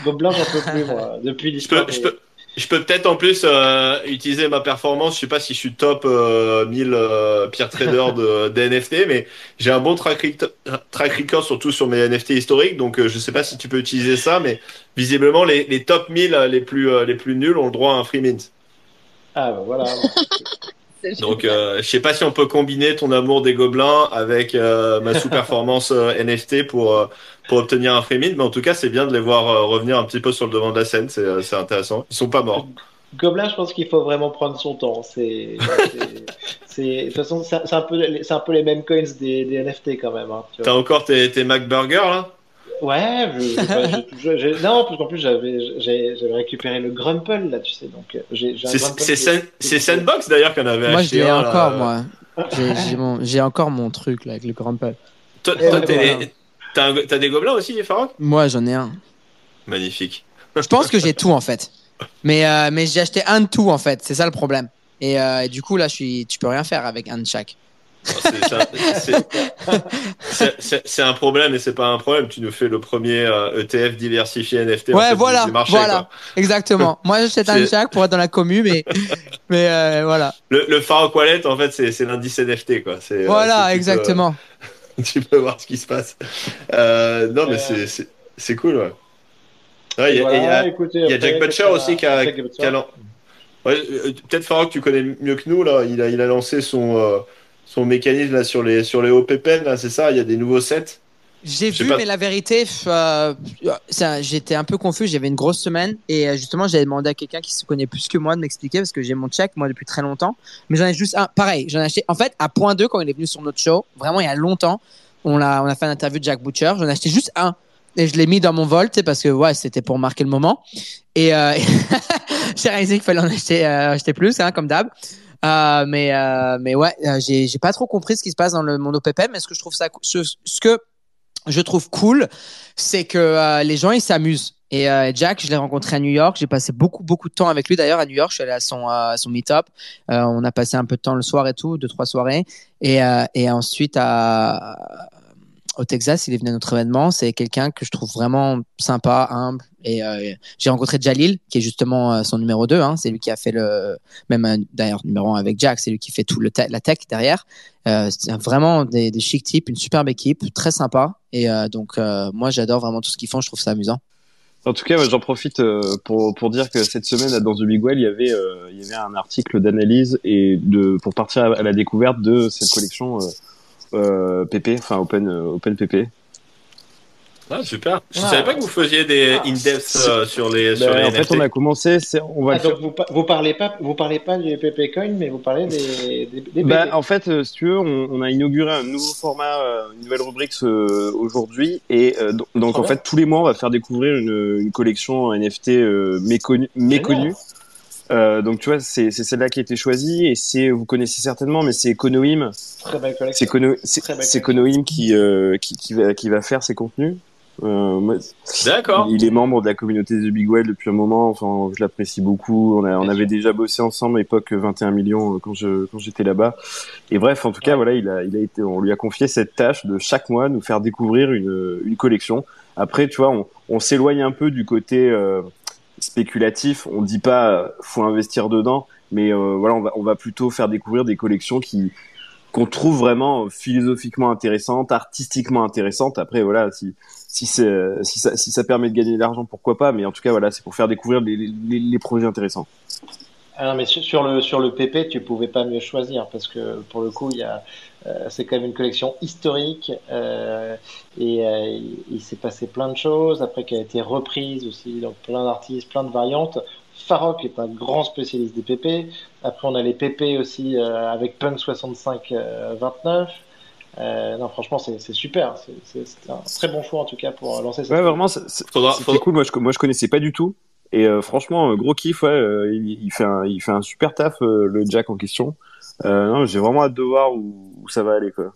Gobelins, j'en peux plus, moi. Depuis Je l'histoire. peux, je peux, je peux peut-être en plus euh, utiliser ma performance. Je sais pas si je suis top euh, 1000 euh, peer trader de, des NFT, mais j'ai un bon track, track record surtout sur mes NFT historiques. Donc euh, je sais pas si tu peux utiliser ça, mais visiblement les, les top 1000 les plus euh, les plus nuls ont le droit à un free mint. Ah, ben voilà. <laughs> Donc euh, je sais pas si on peut combiner ton amour des gobelins avec euh, ma <laughs> sous-performance euh, NFT pour euh, pour obtenir un free mint, mais en tout cas c'est bien de les voir euh, revenir un petit peu sur le devant de la scène. C'est euh, c'est intéressant. Ils sont pas morts. Gobelin, je pense qu'il faut vraiment prendre son temps. C'est, de toute façon, c'est un peu, c'est un peu les mêmes coins des, des NFT quand même. Hein. T'as encore tes, tes MacBurger là? Ouais, je, je- je- je- <laughs> non, parce qu'en plus j'avais, j'ai- j'avais récupéré le Grumple là, tu sais, donc j'ai, j'ai un C'est Grumple qui- Sandbox d'ailleurs qu'on avait Moi, je acheté. un, là. encore, moi. J'ai- encore mon truc, là, avec le peuple. Toi, ouais, voilà. t'as des gobelins aussi, Farok? Moi, j'en ai un. Magnifique. Je pense que j'ai tout en fait. Mais, euh, mais j'ai acheté un de tout en fait. C'est ça le problème. Et, euh, et du coup, là, je suis, tu peux rien faire avec un de chaque. C'est- un problème et c'est pas un problème. Tu nous fais le premier euh, ETF diversifié NFT en Ouais, fait, voilà, marché. voilà. quoi. Exactement. <laughs> Moi, j'achète un chaque pour être dans la commu, mais, <laughs> mais euh, voilà. Le, le Farok Wallet, en fait, c'est l'indice NFT. Quoi. Euh, Voilà, peux- exactement. <laughs> tu peux voir ce qui se passe. Euh, non, mais Euh. c'est- cool. Ouais. Ouais, il y a- Voilà, et il y a- écoutez, Il y a après, Jack Butcher aussi qui a, Jack Ouais, peut-être Farok, tu connais mieux que nous là. Il a, il a lancé son euh, son mécanisme là sur les sur les OPPN là, c'est ça. Il y a des nouveaux sets. J'ai vu, pas. mais la vérité, euh, j'étais un peu confus. J'avais une grosse semaine et euh, justement, j'avais demandé à quelqu'un qui se connaît plus que moi de m'expliquer parce que j'ai mon check moi depuis très longtemps. Mais j'en ai juste un. Pareil, j'en ai acheté. En fait, à point 2 quand il est venu sur notre show, vraiment il y a longtemps, on a on a fait une interview de Jack Butcher. J'en ai acheté juste un et je l'ai mis dans mon vol, tu sais, parce que ouais, c'était pour marquer le moment. Et euh, <laughs> j'ai réalisé qu'il fallait en acheter euh, acheter plus, hein, comme d'hab. Euh, mais euh, mais ouais, euh, j'ai j'ai pas trop compris ce qui se passe dans le monde OPP, mais ce que je trouve ça, ce, que je trouve cool, c'est que les gens ils s'amusent. Et Jack, je l'ai rencontré à New York. J'ai passé beaucoup beaucoup de temps avec lui. D'ailleurs à New York, je suis allé à son à son meet-up. On a passé un peu de temps le soir et tout, deux trois soirées. Et et ensuite à au Texas, il est venu à notre événement. C'est quelqu'un que je trouve vraiment sympa, humble. Et euh, j'ai rencontré Jalil, qui est justement euh, son numéro 2. Hein. C'est lui qui a fait le, même euh, d'ailleurs numéro 1 avec Jack, c'est lui qui fait tout le la tech derrière. C'est vraiment des, des chic types, une superbe équipe, très sympa. Et donc moi j'adore vraiment tout ce qu'ils font, je trouve ça amusant. En tout cas, j'en profite pour, pour dire que cette semaine, dans The Big Well, il y avait, il y avait un article d'analyse et de pour partir à, la découverte de cette collection PP, enfin Open euh, Open PP. Ah, super. Je Ah. savais pas que vous faisiez des Ah. in-depth euh, sur les, sur Ben, les en NFT. fait, on a commencé, on va Ah, donc vous, pa- vous parlez pas, vous parlez pas du PP Coin, mais vous parlez des, des, des Bah, PP. en fait, euh, si tu veux, on, on a inauguré un nouveau format, euh, une nouvelle rubrique euh, aujourd'hui, et euh, donc, en fait tous les mois, on va faire découvrir une, une collection NFT euh, méconnue. méconnue. Euh, donc tu vois, c'est c'est celle-là qui a été choisie, et c'est, vous connaissez certainement, mais c'est belle c'est Econoim qui, euh, qui qui va qui va faire ses contenus. Euh, moi, D'accord. il est membre de la communauté The Big Whale depuis un moment. Enfin, je l'apprécie beaucoup. On, a, on avait déjà bossé ensemble à l'époque 21 millions euh, quand je quand j'étais là-bas. Et bref, en tout cas, voilà, il a il a été, on lui a confié cette tâche de chaque mois nous faire découvrir une une collection. Après, tu vois, on, on s'éloigne un peu du côté euh, spéculatif. On dit pas euh, faut investir dedans, mais euh, voilà, on va on va plutôt faire découvrir des collections qui qu'on trouve vraiment philosophiquement intéressantes, artistiquement intéressantes. Après, voilà, si si, si, ça, si ça permet de gagner de l'argent, pourquoi pas. Mais en tout cas, voilà, c'est pour faire découvrir les, projets intéressants. Ah mais sur, le sur le PP, tu pouvais pas mieux choisir parce que pour le coup, il y a euh, c'est quand même une collection historique euh, et euh, il, il s'est passé plein de choses après qui a été reprise aussi donc plein d'artistes, plein de variantes. Farok est un grand spécialiste des PP. Après, on a les PP aussi euh, avec Punk 65 euh, 29. Euh, non, franchement, c'est c'est super. C'est- C'est c'est un très bon choix en tout cas pour lancer cette Ouais, vraiment, c'est- cool. Moi, je, moi, je connaissais pas du tout. Et euh, franchement, euh, gros kiff. Ouais, euh, il, il fait un, il fait un super taf, euh, le Jack en question. Euh, non, j'ai vraiment hâte de voir où, où ça va aller, quoi.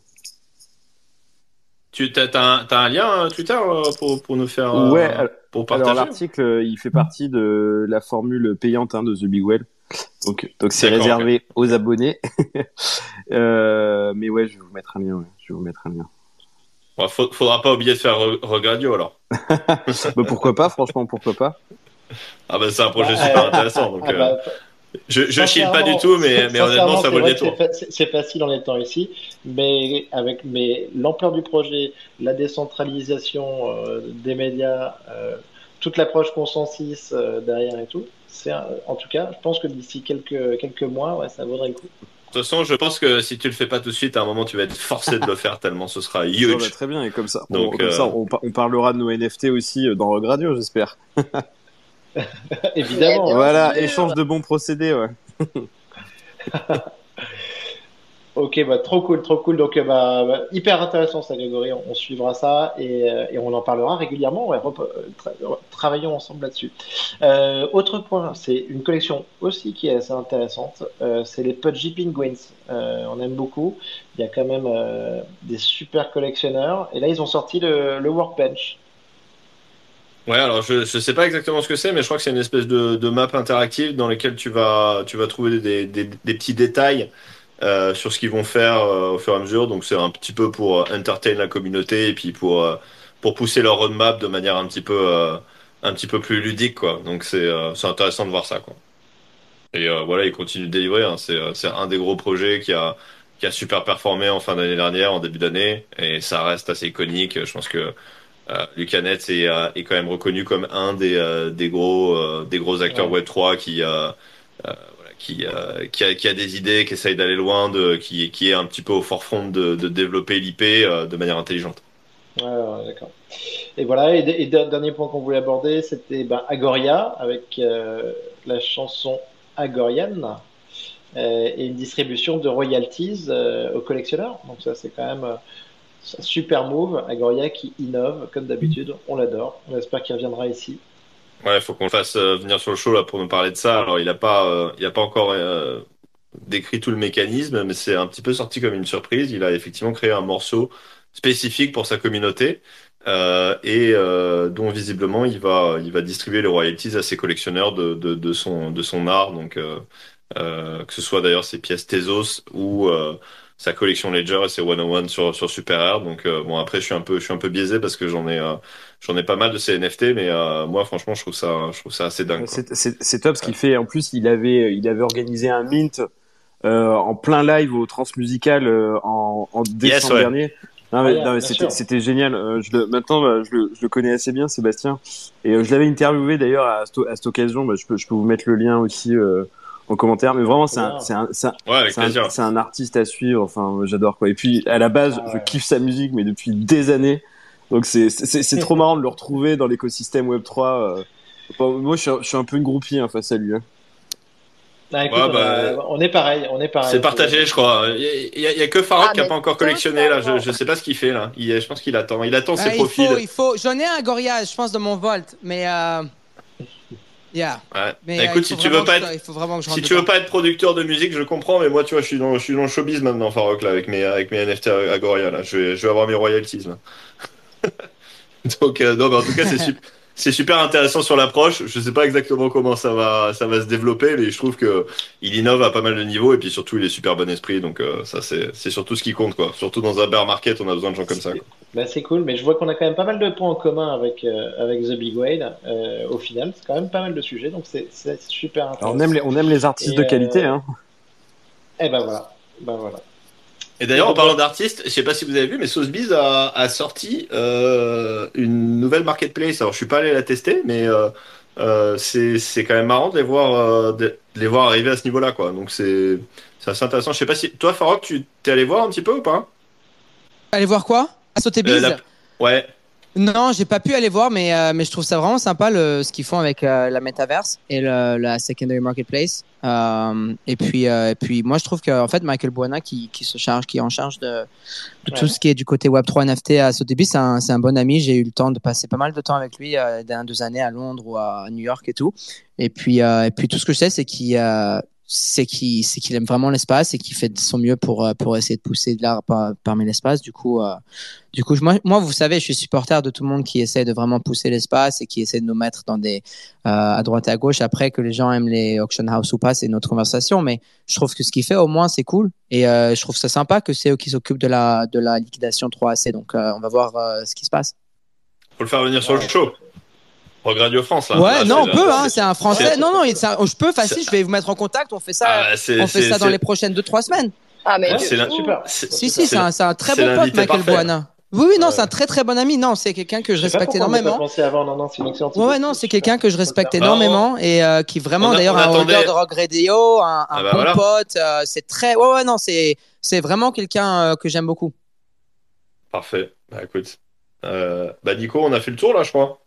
Tu t'as, t'as un, lien euh, Twitter euh, pour, pour nous faire euh, ouais. alors- pour Alors partager? l'article, euh, il fait partie de la formule payante hein, de The Big Well. Donc, donc c'est réservé aux abonnés. <laughs> euh, mais ouais, je vais vous mettre un lien. Ouais. Je vais vous mettre un lien. Faudra pas oublier de faire Re- Regradio alors. <laughs> bah, pourquoi pas, franchement, pourquoi pas. Ah bah c'est un projet super euh, intéressant. Donc, Ah euh, bah, je je chille pas du tout, mais, mais honnêtement ça vaut le détour. c'est fa- C'est c'est facile en étant ici, mais avec mais l'ampleur du projet, la décentralisation euh, des médias, euh, toute l'approche consensus euh, derrière et tout, c'est en tout cas, je pense que d'ici quelques quelques mois, ouais, ça vaudrait le coup. De toute façon, je pense que si tu le fais pas tout de suite, à un moment tu vas être forcé de le faire <laughs> tellement ce sera bah, huge. très bien, et comme ça, Donc, on, comme euh, ça on, par- on parlera de nos NFT aussi dans Rogue Radio, j'espère. <laughs> <laughs> Évidemment. Voilà, échange de bons procédés, ouais. <laughs> Ok, bah, trop cool, trop cool. Donc, euh, bah, bah, hyper intéressant ça, Grégory. On, on suivra ça et, euh, et on en parlera régulièrement. Ouais, euh, tra- travaillons ensemble là-dessus. Euh, autre point, c'est une collection aussi qui est assez intéressante. Euh, c'est les Pudgy Penguins. Euh, on aime beaucoup. Il y a quand même euh, des super collectionneurs. Et là, ils ont sorti le, le Workbench. Ouais, alors je, je sais pas exactement ce que c'est, mais je crois que c'est une espèce de, de map interactive dans laquelle tu vas, tu vas trouver des, des, des petits détails euh, sur ce qu'ils vont faire euh, au fur et à mesure. Donc c'est un petit peu pour euh, entertain la communauté et puis pour, pour pousser leur roadmap de manière un petit peu, un petit peu plus ludique, quoi. Donc c'est intéressant de voir ça, quoi. Et voilà, ils continuent de délivrer. Hein. C'est c'est un des gros projets qui a, qui a super performé en fin d'année dernière, en début d'année, et ça reste assez iconique. Je pense que euh, Lucanet est, euh, est quand même reconnu comme un des, euh, des gros euh, des gros acteurs Ouais. Web 3 qui voilà, qui, qui, a, qui a des idées, qui essaye d'aller loin, de, qui, qui est un petit peu au forefront de, de développer l'IP de manière intelligente. Ouais, ouais, d'accord. Et voilà, et, et der- dernier point qu'on voulait aborder, c'était ben, Agoria avec euh, la chanson Agorian euh, et une distribution de royalties euh, aux collectionneurs. Donc ça, c'est quand même super move. Agoria qui innove, comme d'habitude, on l'adore. On espère qu'il reviendra ici. Ouais, il faut qu'on le fasse euh, venir sur le show là pour nous parler de ça. Alors il a pas euh, pas encore euh, décrit tout le mécanisme, mais c'est un petit peu sorti comme une surprise. Il a effectivement créé un morceau spécifique pour sa communauté et dont visiblement il va il va distribuer les royalties à ses collectionneurs de de, son de son art. Donc que ce soit d'ailleurs ses pièces Tezos ou sa collection Ledger et ses 101 sur sur Super Rare. Donc euh, bon après je suis un peu je suis un peu biaisé parce que j'en ai euh, j'en ai pas mal de ces NFT, mais euh, moi franchement je trouve ça je trouve ça assez dingue. C'est- C'est c'est top ce qu'il fait. En plus, il avait, il avait organisé un mint euh, en plein live au Transmusical euh, en, en décembre ouais. dernier. Non, mais, Ouais, non, mais c'était génial. Euh, je le, maintenant, bah, je, le, je le connais assez bien, Sébastien. Et euh, je l'avais interviewé d'ailleurs à, cette- à cette occasion. Bah, je, peux, je peux vous mettre le lien aussi euh, en commentaire. Mais vraiment, c'est un, Bien. c'est un, c'est un, Ouais, avec c'est un- plaisir. c'est un artiste à suivre. Enfin, j'adore quoi. Et puis, à la base, Ah je kiffe sa musique, mais depuis des années. Donc, c'est c'est c'est trop marrant de le retrouver dans l'écosystème Web 3. euh. Moi, je suis, un- je suis un peu une groupie hein, face à lui. hein. Ah, écoute, Ouais, on, a- bah, on est pareil, on est pareil. C'est partagé, je crois. Il y a, y y que Farah Ah, qui a pas encore collectionné là. Je, je sais pas ce qu'il fait là. Il, je pense qu'il attend. Il attend ses Ah, il profils. faut, il faut. J'en ai un Goria, je pense, dans mon Volt, mais euh... yeah. Ouais. Mais euh, Écoute, si tu veux pas être, je si tu veux pas être producteur de musique, je comprends. Mais moi, tu vois, je suis dans, je suis dans le showbiz maintenant, Farok là, avec mes, avec mes NFT Agoria là. Je vais, je vais avoir mes royalties là. <laughs> Donc, euh, non, mais en tout cas, c'est super. <laughs> C'est super intéressant sur l'approche. Je sais pas exactement comment ça va, ça va se développer, mais je trouve que il innove à pas mal de niveaux et puis surtout il est super bon esprit. Donc euh, ça c'est, c'est surtout ce qui compte quoi. Surtout dans un bear market, on a besoin de gens comme ça. quoi. Bah, c'est cool, mais je vois qu'on a quand même pas mal de points en commun avec, euh, avec The Big Whale. Euh, au final, c'est quand même pas mal de sujets, donc c'est c'est super intéressant. Alors, on aime les, on aime les artistes Et, de euh, qualité, hein. Et ben voilà. Ben voilà. Et d'ailleurs, en parlant d'artistes, je sais pas si vous avez vu, mais Sotheby's a, a sorti euh, une nouvelle marketplace. Alors, je suis pas allé la tester, mais euh, euh, c'est c'est quand même marrant de les voir euh, de de les voir arriver à ce niveau-là, quoi. Donc c'est c'est assez intéressant. Je sais pas si toi, Farok, tu t'es allé voir un petit peu ou pas? Allez voir quoi? À Sotheby's Euh, la- Ouais. Non, j'ai pas pu aller voir, mais, euh, mais je trouve ça vraiment sympa le, ce qu'ils font avec euh, la Metaverse et le, la Secondary Marketplace. Euh, et puis, euh, et puis, moi, je trouve que en fait, Michael Buona, qui, qui se charge, qui est en charge de, de tout ce qui est du côté Web 3 NFT à Sotheby's, c'est un, c'est un bon ami. J'ai eu le temps de passer pas mal de temps avec lui, euh, d'un deux années à Londres ou à New York et tout. Et puis, euh, et puis, tout ce que je sais, c'est qu'il euh, c'est qu'il c'est qu'il aime vraiment l'espace et qu'il fait de son mieux pour euh, pour essayer de pousser de l'art par, parmi l'espace. Du coup. Euh, du coup, moi, moi, vous savez, je suis supporter de tout le monde qui essaie de vraiment pousser l'espace et qui essaie de nous mettre dans des euh, à droite et à gauche. Après, que les gens aiment les auction house ou pas, c'est une autre conversation. Mais je trouve que ce qu'il fait, au moins, c'est cool. Et euh, je trouve ça sympa que c'est eux qui s'occupent de la de la liquidation 3AC. Donc, euh, on va voir euh, ce qui se passe. Faut le faire venir sur le show. Rock Radio France. Là. ouais, Là, non, on peut. Hein, c'est un français. Non, non, ça- je peux facile. Je vais vous mettre en contact. On fait ça. Ah, on fait ça dans les prochaines deux trois semaines. Ah, mais c'est Super. Si, c'est si, c'est un, très bon pote, Michael. Buana. Oui, oui, non, Ouais. c'est un très très bon ami. Non, c'est quelqu'un que je respecte pas énormément. pensé avant. Non, non, c'est une excellente Ouais, non, c'est quelqu'un que je respecte Bah, énormément et euh, qui vraiment, d'ailleurs, un attendait- odeur de rock radio, un, un Ah bah bon voilà. pote. euh, c'est très, ouais, ouais, non, c'est, c'est vraiment quelqu'un euh, que j'aime beaucoup. Parfait. Bah écoute. Euh, bah Nico, on a fait le tour là, je crois.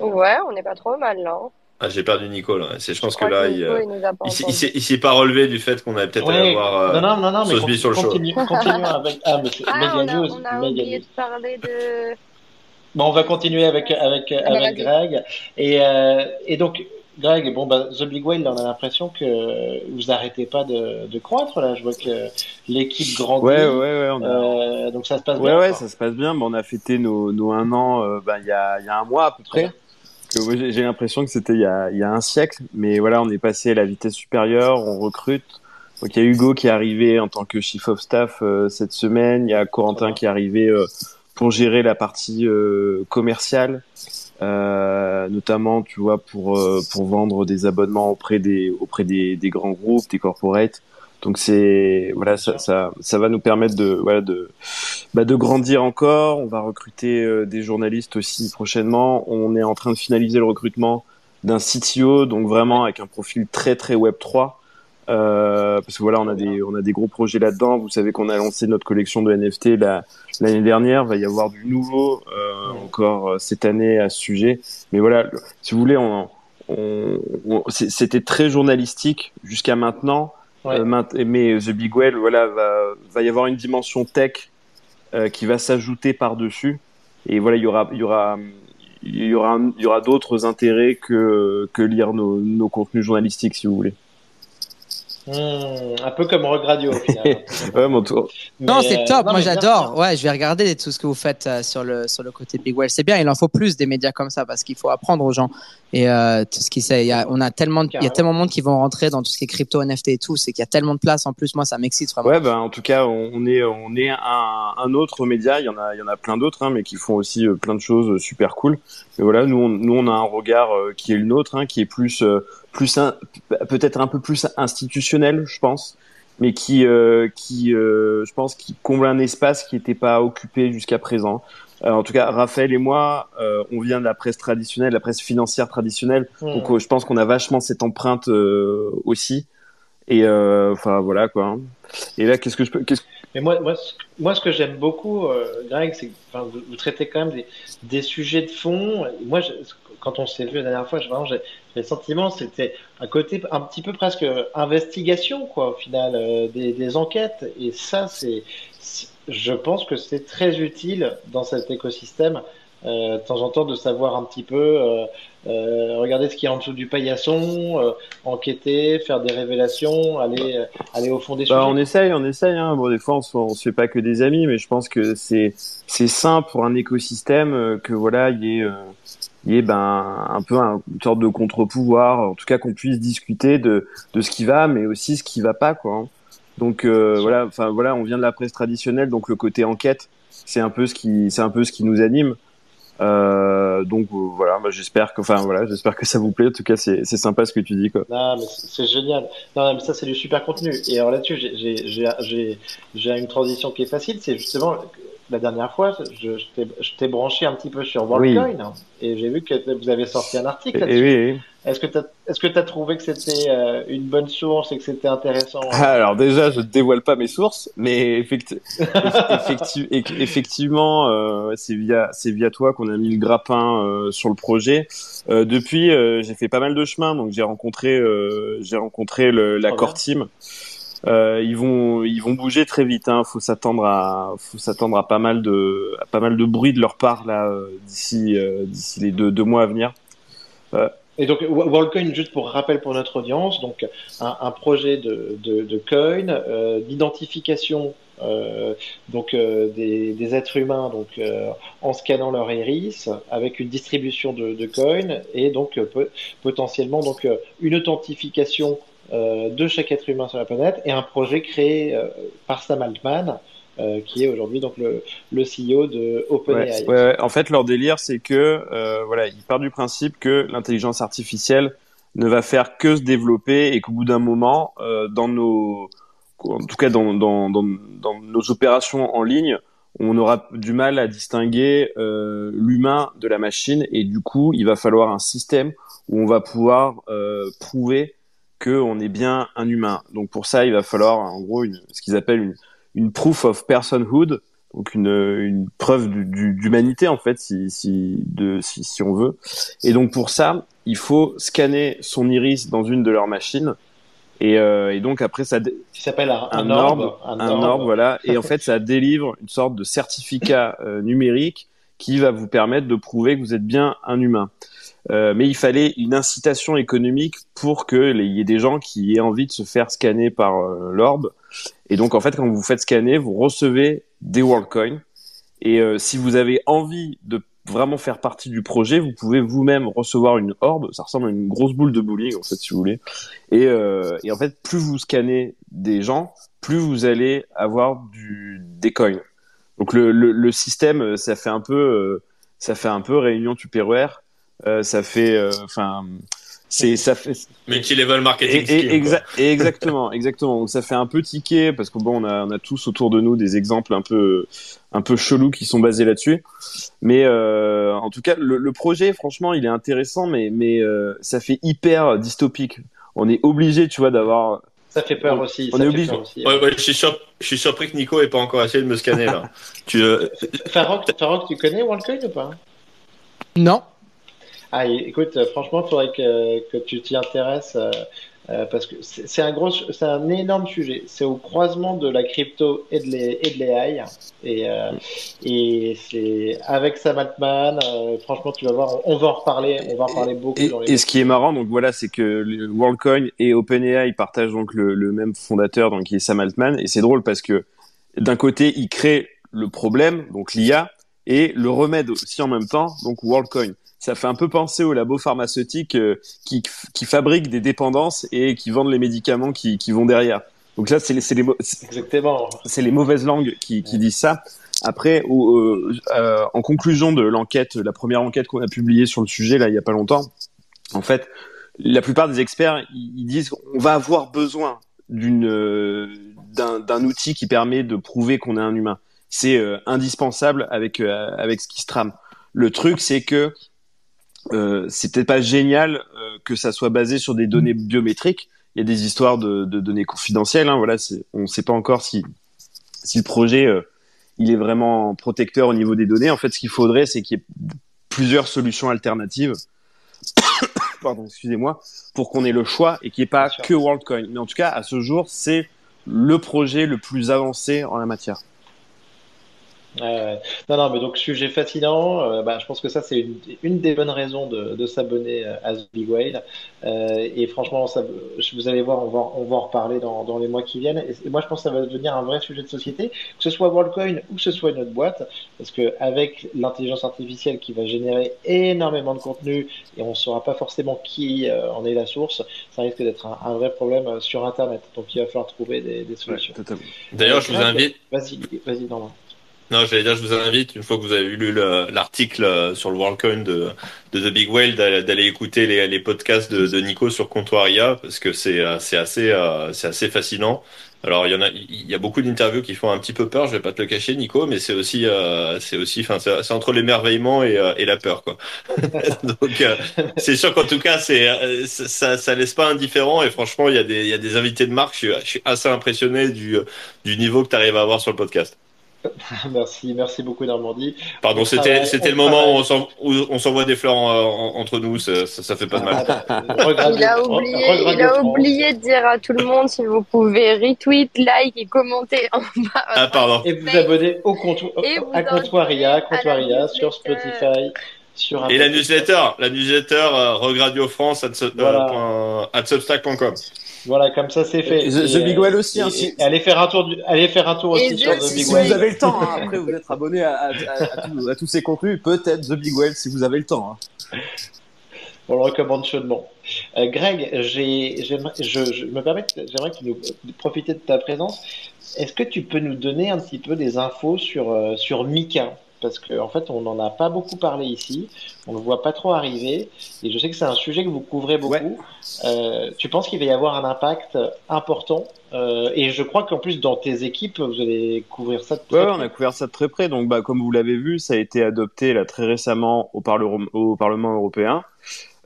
Ouais, on n'est pas trop mal là. hein. Ah, j'ai perdu Nico là. C'est, je pense Je que là, que il, Nico, euh, il s'est- pas relevé du fait qu'on avait peut-être Ouais. allé avoir. euh, Non, non, non, non, mais sur le show. continue, continuons avec. Ah, mais Ah, méga on a, news. on a méga oublié news. de parler de. Bon, on va continuer avec, avec, avec vas-y. Greg. Et, euh, et donc, Greg, bon, bah, The Big Whale, on a l'impression que vous arrêtez pas de, de croître. Là, je vois que l'équipe grandit. Ouais, ouais, ouais. On a... Euh, donc ça se passe Ouais, bien. ouais, quoi. ça se passe bien. Bon, on a fêté nos, nos un an euh, bah, il y, a, il y a un mois à peu près. J'ai l'impression que c'était il, il y a un siècle. Mais voilà, on est passé à la vitesse supérieure, on recrute. Donc il y a Hugo qui est arrivé en tant que chief of staff euh, cette semaine. Il y a Corentin qui est arrivé euh, pour gérer la partie euh, commerciale, euh, notamment, tu vois, pour euh, pour vendre des abonnements auprès des auprès des, des grands groupes, des corporates. Donc c'est voilà, ça, ça ça va nous permettre de voilà de bah, de grandir encore. On va recruter euh, des journalistes aussi prochainement. On est en train de finaliser le recrutement d'un CTO, donc vraiment avec un profil très très Web 3. Euh, parce que voilà, on a des on a des gros projets là-dedans. Vous savez qu'on a lancé notre collection de NFT la- l'année dernière. Il va y avoir du nouveau euh, encore euh, cette année à ce sujet. Mais voilà, si vous voulez, on, on- c'était très journalistique jusqu'à maintenant. Euh, mais The Big Well, voilà, va, va y avoir une dimension tech euh, qui va s'ajouter par-dessus. Et voilà, il y aura, il y aura, il y aura, il y aura d'autres intérêts que, que lire nos, nos contenus journalistiques, si vous voulez. Hmm, un peu comme Rock Radio, au <laughs> final. Ouais, mon tour. Non, c'est euh, top. non, Moi, j'adore. Ouais, je vais regarder tout ce que vous faites euh, sur le sur le côté Big Well. C'est bien. Il en faut plus des médias comme ça parce qu'il faut apprendre aux gens et euh, tout ce qui c'est. Il y a, on a tellement, de- il y a tellement de monde qui vont rentrer dans tout ce qui est crypto, NFT et tout. C'est qu'il y a tellement de place en plus. Moi, ça m'excite vraiment. Ouais, ben, en tout cas, on est, on est un, un autre média. Il y en a, il y en a plein d'autres, hein, mais qui font aussi euh, plein de choses super cool. Et voilà, nous, on, nous, on a un regard euh, qui est le nôtre, hein, qui est plus, euh, plus, peut-être un peu plus institutionnel, je pense, mais qui, euh, qui, euh, je pense, qui comble un espace qui n'était pas occupé jusqu'à présent. Euh, en tout cas, Raphaël et moi, euh, on vient de la presse traditionnelle, la presse financière traditionnelle. Hmm. Donc, je pense qu'on a vachement cette empreinte aussi. Et enfin, voilà quoi. Et là, qu'est-ce que je peux, Mais moi, moi, ce, moi, ce que j'aime beaucoup, euh, Greg, c'est que vous, vous traitez quand même des, des sujets de fond. Moi, je- quand on s'est vu la dernière fois, vraiment, j'ai le sentiment que c'était un côté un petit peu presque investigation, quoi, au final, euh, des, des enquêtes. Et ça, c'est, je pense que c'est très utile dans cet écosystème euh, de temps en temps de savoir un petit peu euh, regarder ce qui est en dessous du paillasson, enquêter, faire des révélations, aller aller au fond des Bah, sujets. on essaye, on essaye. Hein. Bon, des fois, on se, on se fait pas que des amis, mais je pense que c'est c'est sain pour un écosystème que voilà, il y ait y ben un peu un- une sorte de contre-pouvoir, en tout cas qu'on puisse discuter de de ce qui va, mais aussi ce qui va pas, quoi. hein. Donc euh, voilà, voilà, on vient de la presse traditionnelle, donc le côté enquête, c'est un peu ce qui un peu ce qui nous anime. Euh, donc euh, voilà, bah, j'espère que enfin voilà, j'espère que ça vous plaît. En tout cas, c'est sympa ce que tu dis, quoi. Non, mais c'est génial. Non, mais ça, c'est du super contenu. Et alors là-dessus, j'ai une transition qui est facile. C'est justement la dernière fois, je, je t'ai- branché un petit peu sur. WorldCoin hein, et j'ai vu que vous avez sorti un article là-dessus. oui, oui. Est-ce que tu as, que as trouvé que c'était euh, une bonne source et que c'était intéressant hein? Ah, Alors déjà, je ne dévoile pas mes sources, mais effecti- effecti- eff- effectivement, euh, c'est via via toi qu'on a mis le grappin euh, sur le projet. Euh, depuis, euh, j'ai fait pas mal de chemin, donc j'ai rencontré euh, j'ai rencontré le, la core team. Euh, ils vont ils vont bouger très vite. Hein. Faut s'attendre à faut s'attendre à pas mal de pas mal de bruit de leur part là euh, d'ici euh, d'ici les deux mois à venir. Et donc, WorldCoin, juste pour rappel pour notre audience, donc un, projet de, de, de coin, d'identification donc des, des êtres humains donc en scannant leur iris avec une distribution de, de coins et donc potentiellement donc une authentification de chaque être humain sur la planète et un projet créé euh, par Sam Altman euh, qui est aujourd'hui donc le, le CEO de OpenAI. Ouais, ouais. En fait, leur délire, c'est que euh, voilà, ils partent du principe que l'intelligence artificielle ne va faire que se développer et qu'au bout d'un moment, euh, dans nos, en tout cas dans, dans, dans, dans nos opérations en ligne, on aura du mal à distinguer euh, l'humain de la machine et du coup, il va falloir un système où on va pouvoir euh, prouver que on est bien un humain. Donc pour ça, il va falloir en gros une, ce qu'ils appellent une, une proof of personhood, donc une, une preuve du- du- d'humanité en fait, si, si, de, si, si on veut. Et donc pour ça, il faut scanner son iris dans une de leurs machines. Et, euh, et donc après ça, Qui s'appelle un, un, un orbe, orbe. un orbe, voilà. Et en fait, ça délivre une sorte de certificat euh, numérique qui va vous permettre de prouver que vous êtes bien un humain. Euh, mais il fallait une incitation économique pour que les- il y ait des gens qui aient envie de se faire scanner par euh, l'orbe. Et donc en fait, quand vous vous faites scanner, vous recevez des WorldCoins. Et euh, si vous avez envie de vraiment faire partie du projet, vous pouvez vous-même recevoir une orbe. Ça ressemble à une grosse boule de bowling, en fait, si vous voulez. Et, euh, en fait, plus vous scannez des gens, plus vous allez avoir des coins. Donc le, système, ça fait un peu, ça fait un peu réunion Tupperware. Euh, ça fait, euh, enfin, c'est, ça fait, Multi-level et, marketing et- scheme, exa- et exactement, <laughs> exactement. Donc ça fait un peu tiquer parce que bon, on a, on a tous autour de nous des exemples un peu, un peu chelous qui sont basés là-dessus. Mais euh, en tout cas, le, le projet, franchement, il est intéressant, mais mais euh, ça fait hyper dystopique. On est obligé, tu vois, d'avoir. Ça fait peur On- aussi. on ça est fait obligé. peur aussi. quoi. Ouais, ouais, je suis sur- je suis surpris que Nico ait pas encore essayé de me scanner là. <laughs> tu, euh, Farok, Farok, tu connais WorldCoin ou pas? Non. Ah, écoute, euh, franchement, il faudrait que, que tu t'y intéresses euh, euh, parce que c'est un gros, c'est un énorme sujet. C'est au croisement de la crypto et de l'AI. Et, euh, et c'est avec Sam Altman. euh, franchement, tu vas voir, on, va en reparler. On va en reparler beaucoup Et, dans les. et ce qui est marrant, donc voilà, c'est que WorldCoin et OpenAI partagent donc le, le même fondateur, donc qui est Sam Altman. Et c'est drôle parce que d'un côté, il crée le problème, donc l'IA, et le remède aussi en même temps, donc WorldCoin. Ça fait un peu penser aux labos pharmaceutiques euh, qui, qui fabriquent des dépendances et qui vendent les médicaments qui, qui vont derrière. Donc là, c'est les, c'est les, mo- Exactement. c'est les mauvaises langues qui, qui disent ça. Après, au- euh, euh, en conclusion de l'enquête, la première enquête qu'on a publiée sur le sujet là il y a pas longtemps, en fait, la plupart des experts ils disent qu'on va avoir besoin d'une euh, d'un d'un outil qui permet de prouver qu'on est un humain. C'est euh, indispensable avec euh, avec ce qui se trame. Le truc, c'est que euh, c'est peut-être pas génial euh, que ça soit basé sur des données biométriques. Il y a des histoires de, de données confidentielles. Hein, voilà, on ne sait pas encore si si le projet euh, il est vraiment protecteur au niveau des données. En fait, ce qu'il faudrait, c'est qu'il y ait plusieurs solutions alternatives. <coughs> Pardon, excusez-moi, pour qu'on ait le choix et qu'il n'y ait pas que WorldCoin. Mais en tout cas, à ce jour, c'est le projet le plus avancé en la matière. Euh, non, non, mais donc sujet fascinant. Euh, bah, je pense que ça, c'est une, une des bonnes raisons de, de s'abonner à The Big Whale. Euh, et franchement, ça, vous allez voir, on va, on va en reparler dans, dans les mois qui viennent. Et, et moi, je pense que ça va devenir un vrai sujet de société, que ce soit WorldCoin ou que ce soit une autre boîte, parce que avec l'intelligence artificielle qui va générer énormément de contenu et on ne saura pas forcément qui euh, en est la source, ça risque d'être un, un vrai problème euh, sur Internet. Donc, il va falloir trouver des, des solutions. D'ailleurs, je vous invite. Vas-y, vas-y, Normand. Non, j'allais dire, je vous invite, une fois que vous avez lu le- l'article euh, sur le WorldCoin de, de The Big Whale, d'aller écouter les, podcasts de, Nico sur Comptoiria, parce que c'est euh, assez, euh, assez fascinant. Alors, il y en a, il y a beaucoup d'interviews qui font un petit peu peur, je vais pas te le cacher, Nico, mais c'est aussi, c'est aussi, enfin, c'est entre l'émerveillement et, la peur, quoi. <laughs> Donc, c'est sûr qu'en tout cas, c'est, ça, ça, laisse pas indifférent, et franchement, il y a des, il y a des invités de marque, je je suis assez impressionné du, du niveau que tu arrives à avoir sur le podcast. <laughs> Merci, merci beaucoup, Normandie. Pardon, On c'était le moment où on s'envoie des fleurs en- en- entre nous, ça, ça, ça fait pas de mal. <laughs> Il a oublié, il de a France. oublié de dire à tout le monde si vous pouvez retweet, like et commenter en bas. Ah pardon. Et vous abonner au vous à la Comptoiria sur. Spotify, sur Et la newsletter, la newsletter euh, regradio France Voilà. Euh. Voilà, comme ça c'est fait. The- Big euh, Whale aussi, hein, si- allez faire un tour, du- allez faire un tour aussi sur The Big Big Si Whale. vous Whale. avez le temps, hein, après vous êtes abonné à, à, à- à tous- ces contenus, peut-être The Big Whale si vous avez le temps. hein. On le recommande chaudement. Euh, Greg, j'ai, j'aimerais- je, je me permets, de- j'aimerais que tu nous profiter de ta présence. Est-ce que tu peux nous donner un petit peu des infos sur, euh, sur Mika? Parce qu'en en fait, on n'en a pas beaucoup parlé ici. On ne le voit pas trop arriver. Et je sais que c'est un sujet que vous couvrez beaucoup. Ouais. Euh, tu penses qu'il va y avoir un impact important? Euh, et je crois qu'en plus, dans tes équipes, vous allez couvrir ça de très Ouais, près. on a couvert ça de très près. Donc, bah, comme vous l'avez vu, ça a été adopté là très récemment au, Parle- au Parlement européen.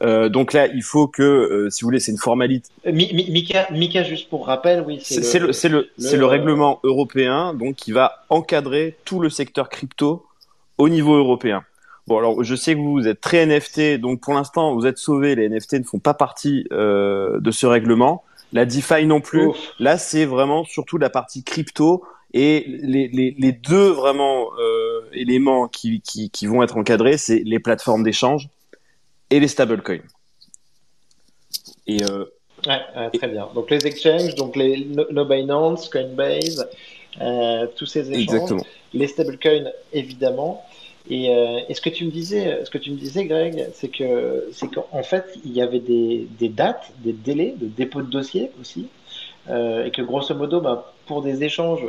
Euh, donc là, il faut que, euh, si vous voulez, c'est une formalité. Mi- Mi- Mika, Mika, juste pour rappel, oui, C'est le, le règlement européen, donc qui va encadrer tout le secteur crypto au niveau européen. Bon, alors je sais que vous, vous êtes très NFT, donc pour l'instant vous êtes sauvés. Les NFT ne font pas partie euh, de ce règlement. La DeFi non plus. Là, c'est vraiment surtout la partie crypto et les, les, les deux vraiment euh, éléments qui, qui, qui vont être encadrés, c'est les plateformes d'échange et les stablecoins. Et euh, Ouais, très bien. Donc les exchanges, donc les no, no Binance, Coinbase, euh, tous ces échanges, exactement. les stablecoins évidemment. Et, euh, et ce que tu me disais, ce que tu me disais, Greg, c'est que c'est qu'en fait il y avait des, des dates, des délais de dépôt de dossier aussi, euh, et que grosso modo, bah, pour des échanges,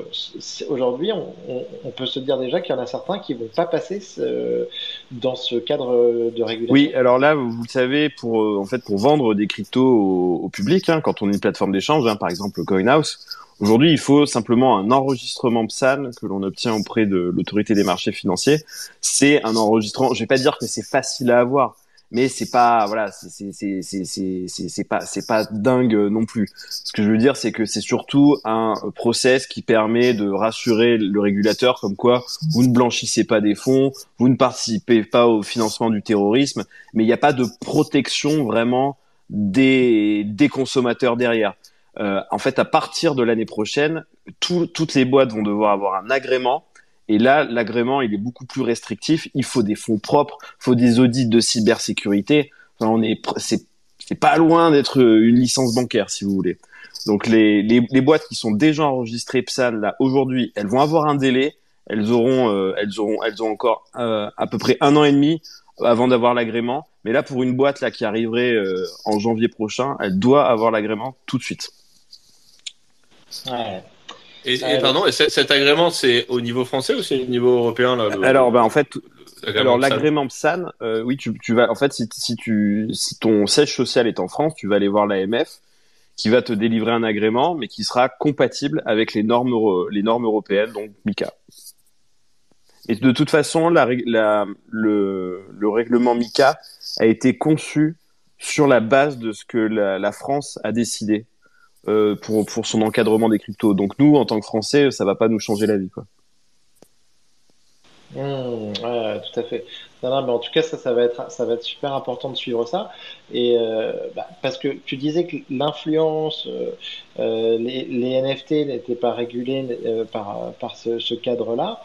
aujourd'hui, on, on- on peut se dire déjà qu'il y en a certains qui vont pas passer ce- dans ce cadre de régulation. Oui, alors là, vous le savez, pour euh, en fait pour vendre des cryptos au, au public, hein, quand on est une plateforme d'échange, hein, par exemple CoinHouse, aujourd'hui, il faut simplement un enregistrement PSAN que l'on obtient auprès de l'autorité des marchés financiers. C'est un enregistrement. Je vais pas dire que c'est facile à avoir, mais c'est pas voilà, c'est c'est c'est c'est c'est pas c'est pas dingue non plus. Ce que je veux dire, c'est que c'est surtout un process qui permet de rassurer le régulateur, comme quoi vous ne blanchissez pas des fonds, vous ne participez pas au financement du terrorisme, mais il n'y a pas de protection vraiment des, des consommateurs derrière. Euh, en fait, à partir de l'année prochaine, tout- toutes les boîtes vont devoir avoir un agrément. Et là, l'agrément, il est beaucoup plus restrictif. Il faut des fonds propres, il faut des audits de cybersécurité. Enfin, on est, c'est, c'est pas loin d'être une licence bancaire, si vous voulez. Donc, les, les, les boîtes qui sont déjà enregistrées PSAN, là, aujourd'hui, elles vont avoir un délai. Elles auront, euh, elles auront, elles ont encore euh, à peu près un an et demi avant d'avoir l'agrément. Mais là, pour une boîte là qui arriverait euh, en janvier prochain, elle doit avoir l'agrément tout de suite. Ouais. Et, pardon, et cet agrément, c'est au niveau français ou c'est au niveau européen là le- Alors, ben en fait, l'agrément alors PSAN, euh, oui, tu, tu vas, en fait, si, si tu, si ton siège social est en France, tu vas aller voir l'AMF, qui va te délivrer un agrément, mais qui sera compatible avec les normes, euro- les normes européennes, donc MICA. Et de toute façon, la, rég- la, le, le règlement MICA a été conçu sur la base de ce que la, la France a décidé euh, pour, pour son encadrement des cryptos. Donc nous, en tant que Français, ça va pas nous changer la vie, quoi. Mmh, ouais, tout à fait. Non, non, mais en tout cas, ça, ça va être, ça va être super important de suivre ça. Et euh, bah, parce que tu disais que l'influence, euh, les, les NFT n'étaient pas régulés euh, par, par ce, ce cadre-là.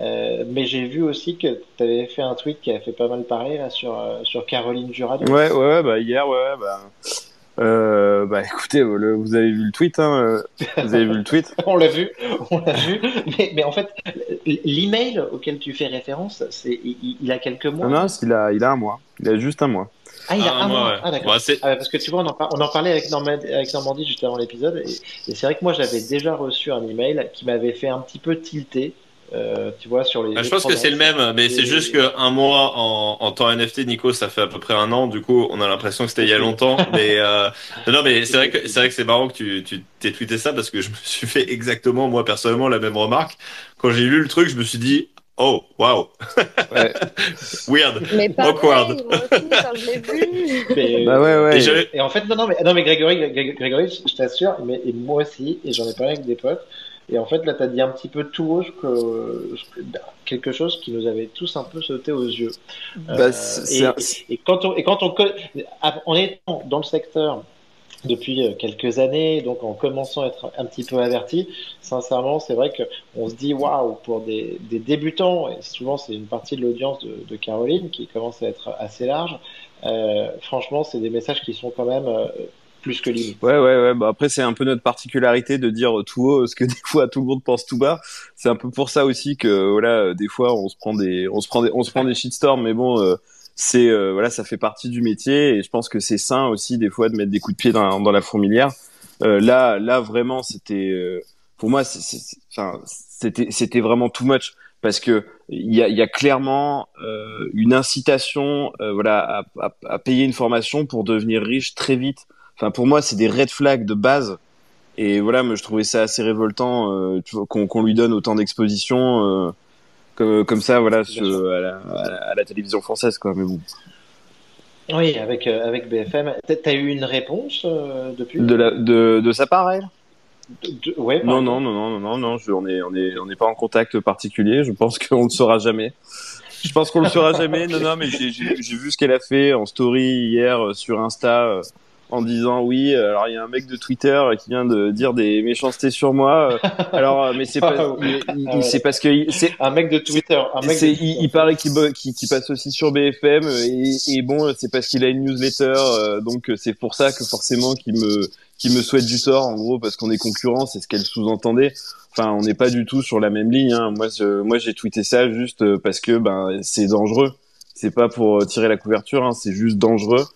Mais j'ai vu aussi que tu avais fait un tweet qui a fait pas mal parler là, sur, sur Caroline Jurado. Ouais, ouais, bah hier, ouais, bah. Euh, bah écoutez, le- vous avez vu le tweet, hein, euh, vous avez vu le tweet. <laughs> On l'a vu, on l'a vu. Mais, mais en fait, l'email auquel tu fais référence, c'est, il, il a quelques mois. Non, non, il a, il a un mois, il a juste un mois. Ah, il a Ah, un moi, mois. ouais. Ah, d'accord. Ouais, c'est- Ah parce que tu vois, on en, par- on en parlait avec Normandie, avec Normandie juste avant l'épisode, et, et c'est vrai que moi j'avais déjà reçu un email qui m'avait fait un petit peu tilter, euh, tu vois, sur les. Ah, je pense que c'est le même, mais c'est juste qu'un mois en, en temps NFT, Nico, ça fait à peu près un an. Du coup, on a l'impression que c'était il y a longtemps. <laughs> Mais euh, non, mais c'est vrai que c'est vrai que c'est marrant que tu tu t'aies tweeté ça parce que je me suis fait exactement moi personnellement la même remarque. Quand j'ai lu le truc, je me suis dit oh waouh Ouais. <laughs> weird. Mais Awkward. moi aussi, quand je l'ai vu. <laughs> Mais- Bah ouais, ouais. Et en fait, non, non, mais, non, mais Grégory, Gré- Grégory, je t'assure, mais et moi aussi, et j'en ai parlé avec des potes. Et en fait, là, tu as dit un petit peu tout haut que, que- quelque chose qui nous avait tous un peu sauté aux yeux. Bah, Euh, et, c'est un- et quand on, et quand on, co- en étant dans le secteur depuis euh, quelques années, donc en commençant à être un petit peu averti, sincèrement, c'est vrai que on se dit waouh pour des, des débutants, et souvent c'est une partie de l'audience de, de Caroline qui commence à être assez large. euh, franchement, c'est des messages qui sont quand même euh, plus que. Ouais, ouais, ouais. Bah après, c'est un peu notre particularité de dire tout haut ce que <laughs> des fois tout le monde pense tout bas. C'est un peu pour ça aussi que voilà, des fois on se prend des, on se prend des, on se prend des shitstorms, mais bon, euh, c'est euh, voilà, ça fait partie du métier et je pense que c'est sain aussi des fois de mettre des coups de pied dans, dans la fourmilière. Euh, là, là vraiment, c'était euh, pour moi, c'était, c'était vraiment too much parce que il y a, y a clairement euh, une incitation, euh, voilà, à, à payer une formation pour devenir riche très vite. Enfin, pour moi, c'est des red flags de base. Et voilà, moi, je trouvais ça assez révoltant euh, qu'on lui donne autant d'exposition euh, comme, comme ça, voilà, à, la, à, la, à la télévision française, quoi. Mais bon. Oui, avec, euh, avec BFM. T'as- eu une réponse euh, depuis? De, la, de, de sa part, elle? De- ouais, Non, non, non, non, non, non, non, je, on est, on est, on n'est pas en contact particulier. Je pense qu'on le saura jamais. Je pense qu'on le saura jamais. Non, non, mais j'ai, vu ce qu'elle a fait en story hier euh, sur Insta. En disant oui, euh, alors il y a un mec de Twitter qui vient de dire des méchancetés sur moi. euh, Alors, euh, mais c'est <laughs> pas, Ah, il- Ah c'est parce que c'est, Un mec de Twitter. Un mec de il, Twitter. il paraît qu'il, qu'il passe aussi sur BFM et, et bon, c'est parce qu'il a une newsletter, donc c'est pour ça que forcément qu'il me, qu'il me souhaite du tort, en gros, parce qu'on est concurrents, c'est ce qu'elle sous-entendait. Enfin, on n'est pas du tout sur la même ligne. Hein. Moi, je, moi, j'ai tweeté ça juste parce que ben c'est dangereux. C'est pas pour tirer la couverture, hein, c'est juste dangereux.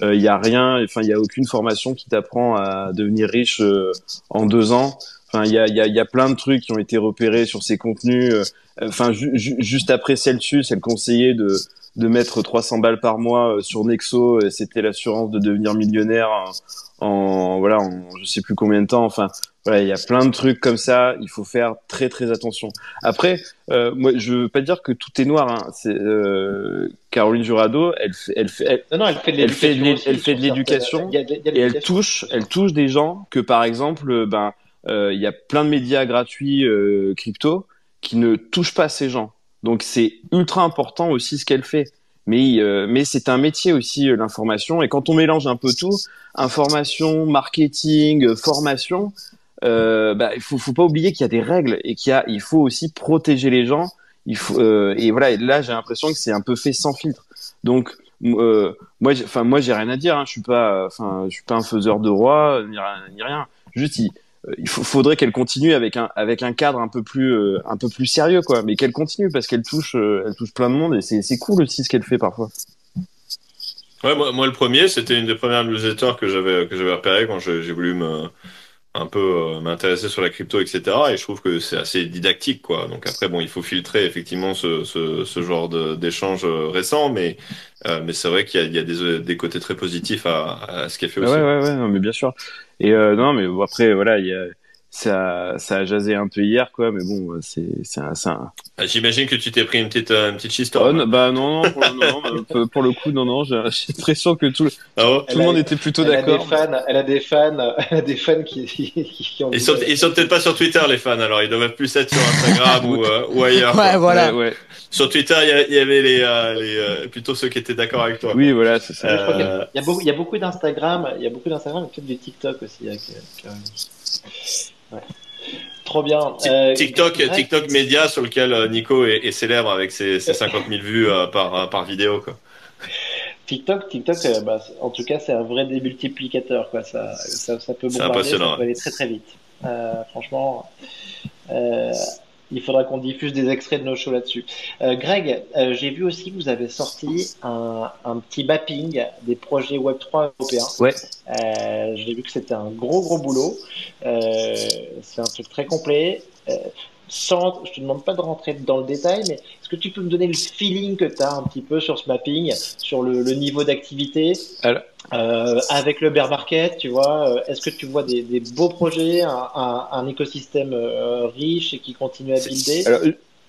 Il y a rien, enfin, il y a aucune formation qui t'apprend à devenir riche euh, en deux ans. Enfin, il y a, y, a, y a plein de trucs qui ont été repérés sur ces contenus. euh, Enfin, ju- ju- juste après Celsius, elle conseillait de de mettre 300 balles par mois euh, sur Nexo. C'était l'assurance de devenir millionnaire en, en voilà, en je sais plus combien de temps. Enfin, voilà, il y a plein de trucs comme ça. Il faut faire très très attention. Après, euh, moi, je veux pas dire que tout est noir. Hein. C'est euh, Caroline Jurado, elle fait, elle fait, elle, Non, non, elle fait de Elle fait de l'éducation. elle fait de l'éducation, et elle touche, elle touche des gens que par exemple, ben, euh, il y a plein de médias gratuits euh, crypto qui ne touchent pas ces gens. Donc c'est ultra important aussi ce qu'elle fait. Mais euh, mais c'est un métier aussi euh, l'information et quand on mélange un peu tout, information, marketing, euh, formation, euh, bah, il faut faut pas oublier qu'il y a des règles et qu'il faut aussi protéger les gens. Euh, et voilà là j'ai l'impression que c'est un peu fait sans filtre. Donc euh, moi, enfin moi j'ai rien à dire. Hein. Je suis pas, je suis pas un faiseur de roi ni, rien-. Juste il, il faudrait qu'elle continue avec un cadre un peu plus sérieux. Mais qu'elle continue parce qu'elle touche plein de monde et c'est cool aussi ce qu'elle fait parfois. Ouais, moi, le premier, c'était une des premières newsletters que j'avais que j'avais repéré quand j'ai voulu me un peu euh, m'intéresser sur la crypto, etc. Et je trouve que c'est assez didactique, quoi. Donc après, bon, il faut filtrer effectivement ce, ce, ce genre de- d'échange euh, récent, mais euh, mais c'est vrai qu'il y a, il y a des, des côtés très positifs à, à ce qu'elle fait Ouais aussi. ouais ouais non, mais bien sûr. Et euh, non mais après voilà il y a ça, ça a jasé un peu hier, quoi. Mais bon, c'est, c'est un, un- Ah, J'imagine que tu t'es pris une petite, euh, une petite Oh, shitstorm. bah non, non, pour, non, non, pour le coup, non, non. J'ai l'impression que tout, le- Ah bon tout le a- monde était plutôt Elle a des d'accord. fans, elle a des fans, <laughs> elle a des fans qui, qui, qui ont. Ils sont, ils sont peut-être pas sur Twitter, les fans, alors ils doivent plus être sur Instagram ou, euh, ou ailleurs. quoi. Ouais, voilà. Ouais, ouais. Sur Twitter, il y, avait les, euh, les euh, plutôt ceux qui étaient d'accord avec toi. Oui, voilà, c'est ça. Euh, Il y a beaucoup, il y a beaucoup d'Instagram, il y a beaucoup d'Instagram et peut-être du TikTok aussi. hein, ouais. Trop bien. Euh, TikTok, TikTok média sur lequel euh, Nico est, est célèbre avec ses, ses 50 000 vues euh, par, par vidéo. Quoi. TikTok, TikTok, bah, en tout cas, c'est un vrai démultiplicateur, quoi. Ça, ça, ça peut bombarder, ça peut aller très très vite. Euh, franchement, euh, il faudra qu'on diffuse des extraits de nos shows là-dessus. Euh, Greg, euh, j'ai vu aussi que vous avez sorti un, un petit mapping des projets Web3 européens. Ouais. Euh, j'ai vu que c'était un gros gros boulot. C'est un truc très complet. Sans, je te demande pas de rentrer dans le détail, mais que tu peux me donner le feeling que tu as un petit peu sur ce mapping, sur le, le niveau d'activité Alors- euh, avec le bear market, tu vois euh, Est-ce que tu vois des, des beaux projets, un, un, un écosystème euh, riche et qui continue à builder? Alors,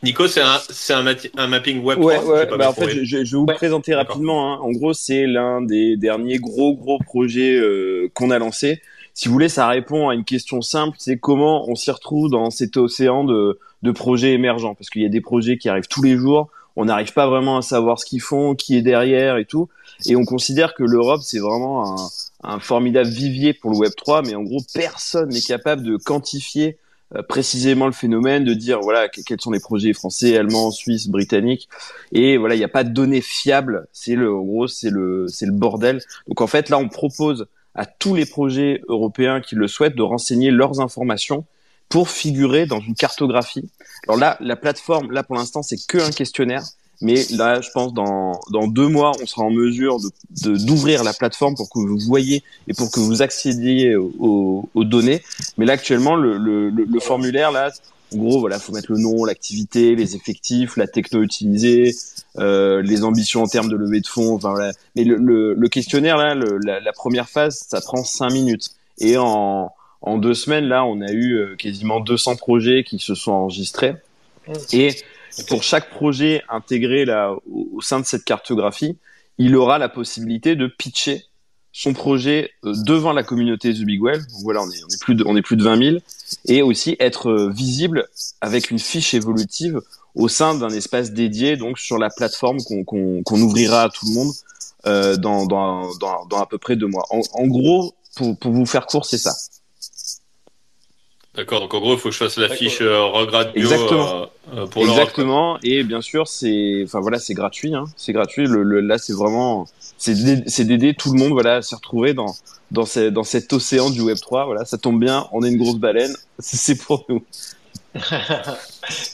Nico, c'est un, c'est un, mati- un mapping web 3 Ouais, ouais. J'ai pas Bah, en fait, je, vais vous Ouais. présenter rapidement. Hein. En gros, c'est l'un des derniers gros gros projets euh, qu'on a lancé. Si vous voulez, ça répond à une question simple, c'est comment on s'y retrouve dans cet océan de, de projets émergents. Parce qu'il y a des projets qui arrivent tous les jours, on n'arrive pas vraiment à savoir ce qu'ils font, qui est derrière et tout. Et on considère que l'Europe, c'est vraiment un, un formidable vivier pour le Web 3, mais en gros, personne n'est capable de quantifier euh, précisément le phénomène, de dire voilà que- quels sont les projets français, allemands, suisses, britanniques, et voilà il n'y a pas de données fiables. C'est le, en gros, c'est le, c'est le bordel. Donc en fait là, on propose à tous les projets européens qui le souhaitent de renseigner leurs informations pour figurer dans une cartographie. Alors là, la plateforme, là pour l'instant, c'est que un questionnaire. Mais là, je pense dans dans deux mois, on sera en mesure de de- d'ouvrir la plateforme pour que vous voyez et pour que vous accédiez aux, aux- données. Mais là, actuellement, le, le, le, le formulaire, là, en gros, voilà, faut mettre le nom, l'activité, les effectifs, la techno utilisée, euh, les ambitions en termes de levée de fonds. Enfin voilà. Mais le, le, le questionnaire, là, le- la, la première phase, ça prend cinq minutes. Et en en deux semaines, là, on a eu euh, quasiment 200 projets qui se sont enregistrés. Et pour chaque projet intégré là au, au sein de cette cartographie, il aura la possibilité de pitcher son projet euh, devant la communauté The Big voilà, on est, plus de, on est plus de 20 000 et aussi être euh, visible avec une fiche évolutive au sein d'un espace dédié donc sur la plateforme qu'on qu'on qu'on ouvrira à tout le monde euh, dans, dans, dans, dans à peu près deux mois. En, en gros, pour, pour vous faire court, c'est ça. D'accord, donc en gros, il faut que je fasse la fiche euh, regrade bio Exactement. euh, euh, pour. Exactement. Et bien sûr, c'est, enfin voilà, c'est gratuit. Hein. C'est gratuit. Le, le- là, c'est vraiment, c'est d'aider- c'est d'aider tout le monde, voilà, à se retrouver dans dans, ces, dans cet océan du Web 3. Voilà, ça tombe bien. On est une grosse baleine. <laughs> C'est pour nous. <laughs>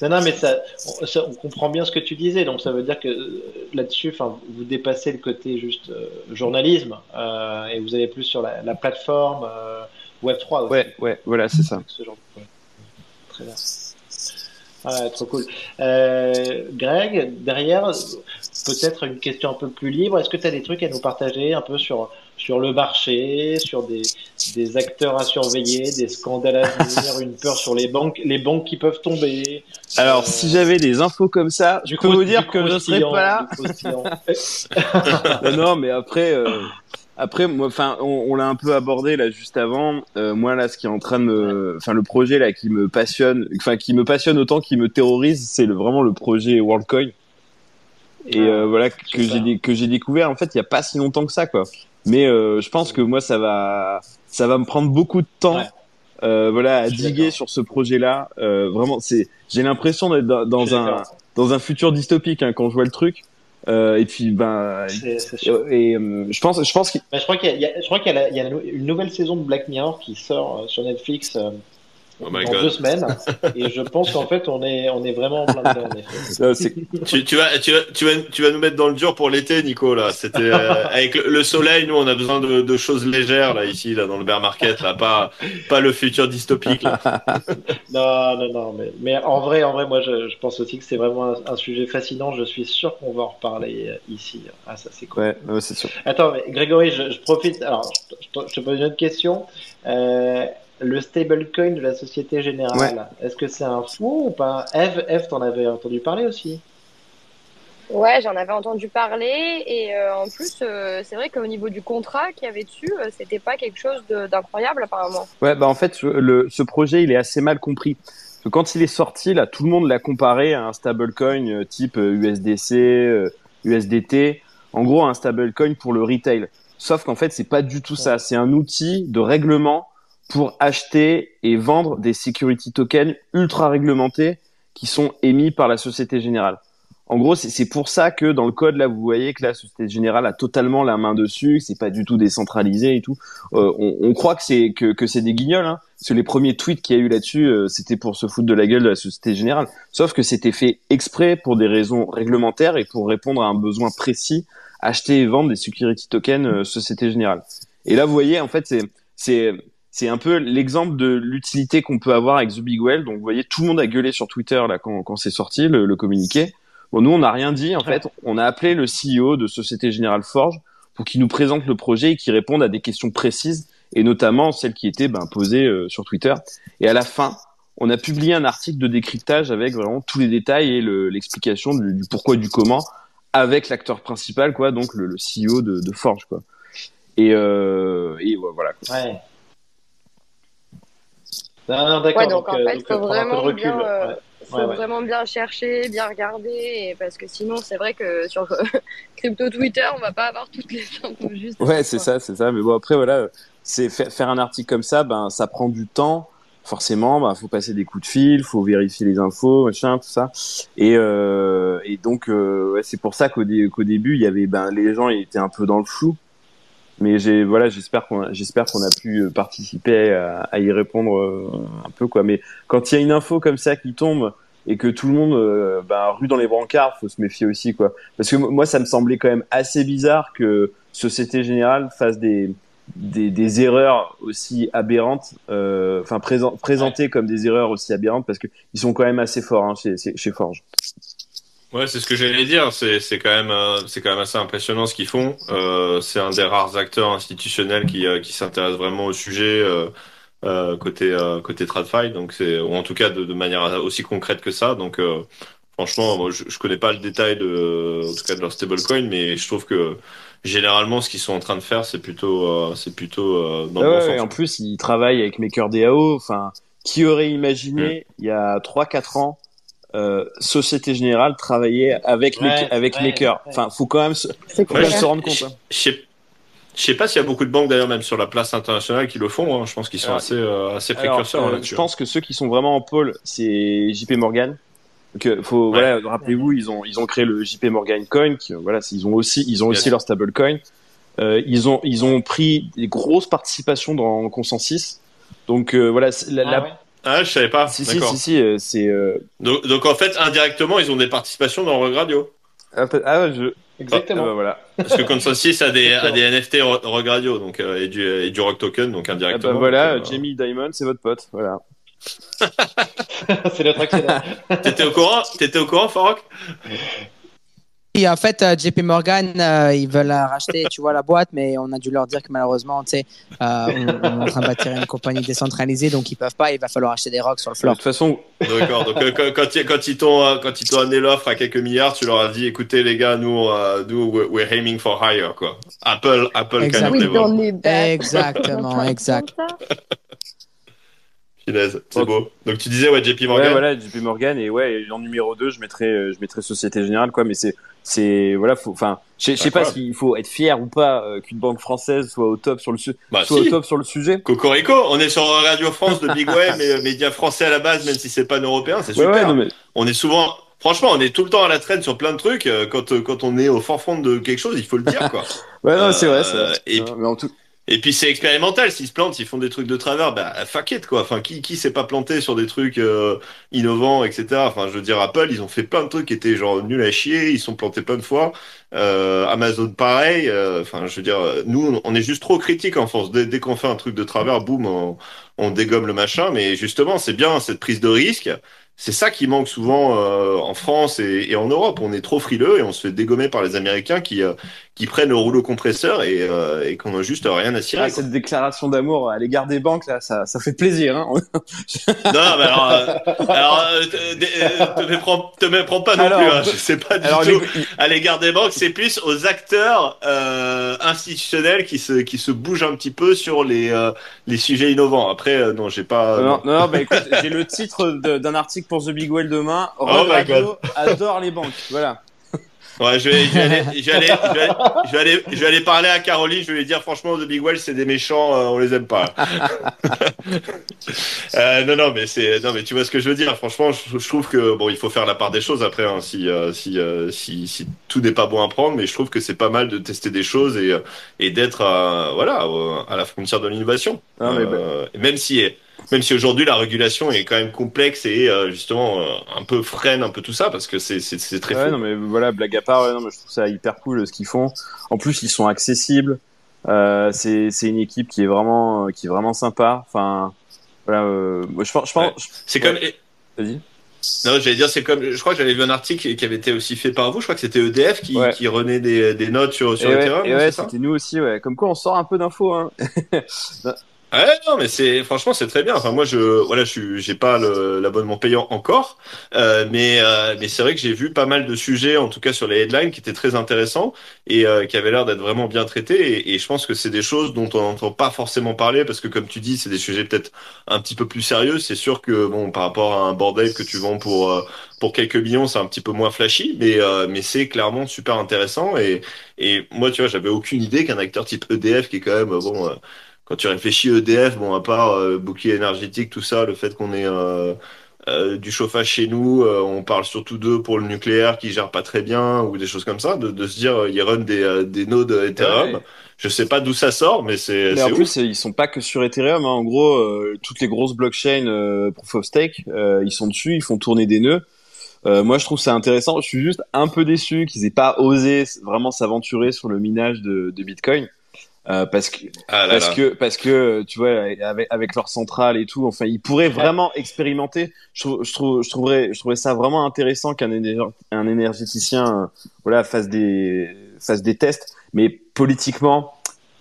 non, non, mais ça, on, ça- on comprend bien ce que tu disais. Donc, ça veut dire que euh, là-dessus, enfin, vous dépassez le côté juste euh, journalisme euh, et vous allez plus sur la, la plateforme euh, Web3 aussi. Ouais, ouais, voilà, c'est ça. Ce genre de-. Très bien. Ouais, trop cool. Euh, Greg, derrière, peut-être une question un peu plus libre. Est-ce que tu as des trucs à nous partager un peu sur, sur le marché, sur des, des acteurs à surveiller, des scandales à venir, une peur sur les banques, les banques qui peuvent tomber? Alors, Euh, si j'avais des infos comme ça, je peux vous dire que je serais croustillant, pas là. <laughs> non, mais après, euh, après, moi, enfin, on, on l'a un peu abordé là juste avant. Euh, moi, là, ce qui est en train de me, enfin, le projet là qui me passionne, enfin, qui me passionne autant qu'il me terrorise, c'est le, vraiment le projet WorldCoin. Et Ah, euh, voilà que j'ai que j'ai découvert en fait il y a pas si longtemps que ça quoi. Mais euh, je pense que moi ça va ça va me prendre beaucoup de temps. Ouais. Euh, voilà, à diguer sur ce projet-là, euh, vraiment, c'est, j'ai l'impression d'être dans, dans un, dans un futur dystopique hein, quand je vois le truc. Euh, et puis ben, C'est- c'est sûr. et, euh, je pense, je pense qu'il Mais je crois qu'il y a, y a- je crois qu'il y y a une nouvelle saison de Black Mirror qui sort euh, sur Netflix euh, Oh my dans God. deux semaines. et je pense qu'en fait, on est, on est vraiment en plein dedans, en effet. <laughs> Tu, tu, vas, tu, vas, tu, vas, tu vas nous mettre dans le dur pour l'été, Nico. Là, c'était euh, avec le, le soleil. Nous, on a besoin de, de choses légères là ici, là dans le bear market, là, pas pas le futur dystopique. Là. <laughs> Non, non, non, mais, mais en vrai, en vrai, moi, je, je pense aussi que c'est vraiment un, un sujet fascinant. Je suis sûr qu'on va en reparler euh, ici. Ah, ça, c'est cool. ouais, ouais, c'est sûr. Attends, mais Grégory, je, je profite. Alors, je, te- je te- je te pose une autre question. Euh, le stablecoin de la Société Générale. Est-ce que c'est un fou ou pas? Eve, Eve t'en avais entendu parler aussi Ouais, j'en avais entendu parler et euh, en plus, euh, c'est vrai qu'au niveau du contrat qu'il y avait dessus, euh, c'était pas quelque chose d'incroyable apparemment. Ouais, bah en fait, le, ce projet, il est assez mal compris. Parce que quand il est sorti, là, tout le monde l'a comparé à un stablecoin euh, type USDC, USDT. En gros, un stablecoin pour le retail. Sauf qu'en fait, c'est pas du tout ça. C'est un outil de règlement pour acheter et vendre des security tokens ultra réglementés qui sont émis par la Société Générale. En gros, c'est pour ça que dans le code, là, vous voyez que la Société Générale a totalement la main dessus, que c'est pas du tout décentralisé et tout. Euh, on, on croit que c'est que, que c'est des guignols, hein, parce que les premiers tweets qu'il y a eu là-dessus, euh, c'était pour se foutre de la gueule de la Société Générale. Sauf que c'était fait exprès pour des raisons réglementaires et pour répondre à un besoin précis, acheter et vendre des security tokens euh, Société Générale. Et là, vous voyez, en fait, c'est c'est un peu l'exemple de l'utilité qu'on peut avoir avec The Big Well. Donc, vous voyez, tout le monde a gueulé sur Twitter là quand, quand c'est sorti le, le communiqué. Bon, nous, on n'a rien dit. En fait, on a appelé le CEO de Société Générale Forge pour qu'il nous présente le projet et qu'il réponde à des questions précises, et notamment celles qui étaient ben, posées euh, sur Twitter. Et à la fin, on a publié un article de décryptage avec vraiment tous les détails et le- l'explication du, du pourquoi et du comment avec l'acteur principal, quoi, donc le, le CEO de, de Forge, quoi. Et, euh, et voilà. quoi. Ouais. Non, non, d'accord. Ouais, donc, en euh, fait, donc, faut vraiment recul. bien, euh, ouais. faut Ouais, ouais. vraiment bien chercher, bien regarder, et parce que sinon, c'est vrai que sur <laughs> crypto Twitter, on va pas avoir toutes les <laughs> infos juste. Ouais, c'est ça, c'est ça. Mais bon, après, voilà, c'est fa- faire un article comme ça, ben, ça prend du temps. Forcément, ben, faut passer des coups de fil, faut vérifier les infos, machin, tout ça. Et, euh, et donc, euh, ouais, c'est pour ça qu'au dé- début, il y avait, ben, les gens ils étaient un peu dans le flou. Mais j'ai, voilà, j'espère qu'on, j'espère qu'on a pu euh, participer à, à y répondre euh, un peu, quoi. Mais quand il y a une info comme ça qui tombe et que tout le monde, euh, ben, rue dans les brancards, faut se méfier aussi, quoi. Parce que mo- moi, ça me semblait quand même assez bizarre que Société Générale fasse des, des, des erreurs aussi aberrantes, euh, enfin présen- présentées comme des erreurs aussi aberrantes, parce que ils sont quand même assez forts hein, chez, chez Forge. Ouais, c'est ce que j'allais dire. C'est c'est quand même euh, c'est quand même assez impressionnant ce qu'ils font. Euh, c'est un des rares acteurs institutionnels qui euh, qui s'intéresse vraiment au sujet euh, côté euh, côté TradFi. Donc c'est ou en tout cas de, de manière aussi concrète que ça. Donc euh, franchement, moi, je, je connais pas le détail de en tout cas de leur stablecoin, mais je trouve que généralement ce qu'ils sont en train de faire, c'est plutôt euh, c'est plutôt euh, dans le Ouais, bon sens. et en plus, ils travaillent avec MakerDAO. Enfin, qui aurait imaginé il y a 3-4 ans euh, Société Générale travailler avec Ouais, Maker- avec ouais, Maker. ouais. Enfin, faut quand même se, faut quand même se rendre compte. Je hein. je sais je sais pas s'il y a beaucoup de banques d'ailleurs même sur la place internationale qui le font. hein. Je pense qu'ils sont Alors, assez euh, assez Alors, précurseurs euh, là-dessus. je pense que ceux qui sont vraiment en pôle, c'est JP Morgan. Donc, euh, faut, Ouais. voilà, rappelez-vous, ils ont, ils ont créé le JP Morgan Coin, qui, euh, voilà, ils ont aussi, ils ont Yes. aussi leur stablecoin. Euh, ils ont, ils ont pris des grosses participations dans Consensus. Donc, euh, voilà, la, Ah la- ouais. Ah, je savais pas. si, si, si, si, euh, c'est, euh, Donc, donc en fait, indirectement, ils ont des participations dans Rogue Radio. ah, ah, ouais, je, Exactement. ah, bah, voilà. Parce que Consensus a des, a des NFT Ro- Rogue Radio donc, euh, et, du, et du Rogue Token, donc Ah, indirectement. bah, voilà, donc, euh, Jamie Dimon, c'est votre pote, voilà. <laughs> c'est notre actionnaire. T'étais au courant T'étais au courant, Farok <laughs> Et en fait, euh, JP Morgan, euh, ils veulent racheter, tu vois, la boîte, mais on a dû leur dire que malheureusement, tu sais, euh, on, on est en train de bâtir une compagnie décentralisée, donc ils peuvent pas. Il va falloir acheter des rocks sur le De floor. toute façon, D'accord. Donc euh, quand, quand, ils- quand ils t'ont euh, quand ils t'ont amené l'offre à quelques milliards, tu leur as dit, écoutez les gars, nous, euh, nous we're, aiming for higher quoi. Apple, Apple Exact. Oui, bacs. Exactement, <laughs> exact. Punaise, c'est beau. Donc tu disais ouais, JP Morgan. Ouais, voilà, JP Morgan et ouais, en numéro 2, je mettrais euh, je mettrais Société Générale quoi, mais c'est c'est voilà, enfin, je sais- pas s'il faut être fier ou pas euh, qu'une banque française soit au top sur le su- Bah soit si. au top sur le sujet. Cocorico, on est sur Radio France de Big Way, mais média français à la base, même si c'est pas européen, c'est Ouais, super. ouais, non, mais on est souvent, franchement, on est tout le temps à la traîne sur plein de trucs. euh, Quand, quand on est au fond de quelque chose, il faut le dire, quoi. <laughs> ouais, non, c'est vrai, c'est vrai. et- Ouais, mais en tout Et puis c'est expérimental. S'ils se plantent, s'ils font des trucs de travers, bah fuck it, quoi. Enfin, qui, qui s'est pas planté sur des trucs euh, innovants, etc. Enfin, je veux dire, Apple, ils ont fait plein de trucs qui étaient genre nuls à chier. Ils sont plantés plein de fois. Euh, Amazon, pareil. Euh, Enfin, je veux dire, nous, on est juste trop critiques en France. Dès, qu'on fait un truc de travers, boum, on, on dégomme le machin. Mais justement, c'est bien cette prise de risque. c'est ça qui manque souvent euh, en France et, et en Europe. On est trop frileux et on se fait dégommer par les Américains qui, euh, qui prennent le rouleau compresseur et, euh, et qu'on a juste rien à cirer. Ah, cette déclaration d'amour à l'égard des banques, là, ça, ça fait plaisir. Hein. Non, mais alors, euh, alors euh, te, méprends, te méprends pas non Alors, plus. Hein, je sais pas du Alors, tout. les- À l'égard des banques, c'est plus aux acteurs euh, institutionnels qui se qui se bougent un petit peu sur les euh, les sujets innovants. Après, euh, non, j'ai pas. non, non, non, bah écoute, j'ai le titre d'un article pour The Big Well demain. Oh my Radio adore les banques. Voilà. Ouais, je vais, je vais aller, je vais aller, je vais aller, <laughs> je vais parler à Caroline. Je vais lui dire franchement, The Big Well, c'est des méchants, euh, on les aime pas. <laughs> euh, non, non, mais c'est, non, mais tu vois ce que je veux dire. Franchement, je, je trouve que bon, il faut faire la part des choses après. Hein, si, euh, si, euh, si, si tout n'est pas bon à prendre, mais je trouve que c'est pas mal de tester des choses et euh, et d'être, euh, voilà, euh, à la frontière de l'innovation. Mais Euh, même si même si aujourd'hui la régulation est quand même complexe et euh, justement euh, un peu freine un peu tout ça parce que c'est c'est très Ouais, non, mais voilà, blague à part, ouais, non, mais je trouve ça hyper cool euh, ce qu'ils font. En plus, ils sont accessibles. Euh, c'est c'est une équipe qui est vraiment qui est vraiment sympa. Enfin, voilà. Je pense, je pense. C'est comme Vas-y. Non, j'allais dire, c'est comme, je crois que j'avais vu un article qui avait été aussi fait par vous. Je crois que c'était EDF qui, Ouais. qui renaît des, des notes sur, sur et le ouais, terrain. et ouais, c'était nous aussi, ouais. Comme quoi, on sort un peu d'infos, hein. <laughs> Ouais, non, mais c'est, franchement, c'est très bien. Enfin, moi, je, voilà, je suis, j'ai pas l'abonnement payant encore, euh, mais, euh, mais c'est vrai que j'ai vu pas mal de sujets, en tout cas sur les headlines, qui étaient très intéressants et euh, qui avaient l'air d'être vraiment bien traités. Et, et je pense que c'est des choses dont on n'entend pas forcément parler parce que, comme tu dis, c'est des sujets peut-être un petit peu plus sérieux. C'est sûr que, bon, par rapport à un bordel que tu vends pour euh, pour quelques millions, c'est un petit peu moins flashy, mais euh, mais c'est clairement super intéressant. Et et moi, tu vois, j'avais aucune idée qu'un acteur type EDF, qui est quand même bon. euh, quand tu réfléchis EDF, bon, à part euh, bouclier énergétique, tout ça, le fait qu'on ait euh, euh, du chauffage chez nous, euh, on parle surtout d'eux pour le nucléaire qui gère pas très bien ou des choses comme ça, de, de se dire euh, ils run des, euh, des nodes Ethereum. Ouais. Je sais pas d'où ça sort, mais c'est Mais en plus, ils sont pas que sur Ethereum. hein. En gros, euh, toutes les grosses blockchains euh, proof of stake, euh, ils sont dessus, ils font tourner des nœuds. Euh, moi, je trouve ça intéressant. Je suis juste un peu déçu qu'ils aient pas osé vraiment s'aventurer sur le minage de, de Bitcoin. Euh, parce que Ah là parce là. que parce que tu vois avec avec leur centrale et tout enfin ils pourraient vraiment expérimenter je, trouve- je trouve je trouverais je trouverais ça vraiment intéressant qu'un un énergéticien euh, voilà fasse des fasse des tests mais politiquement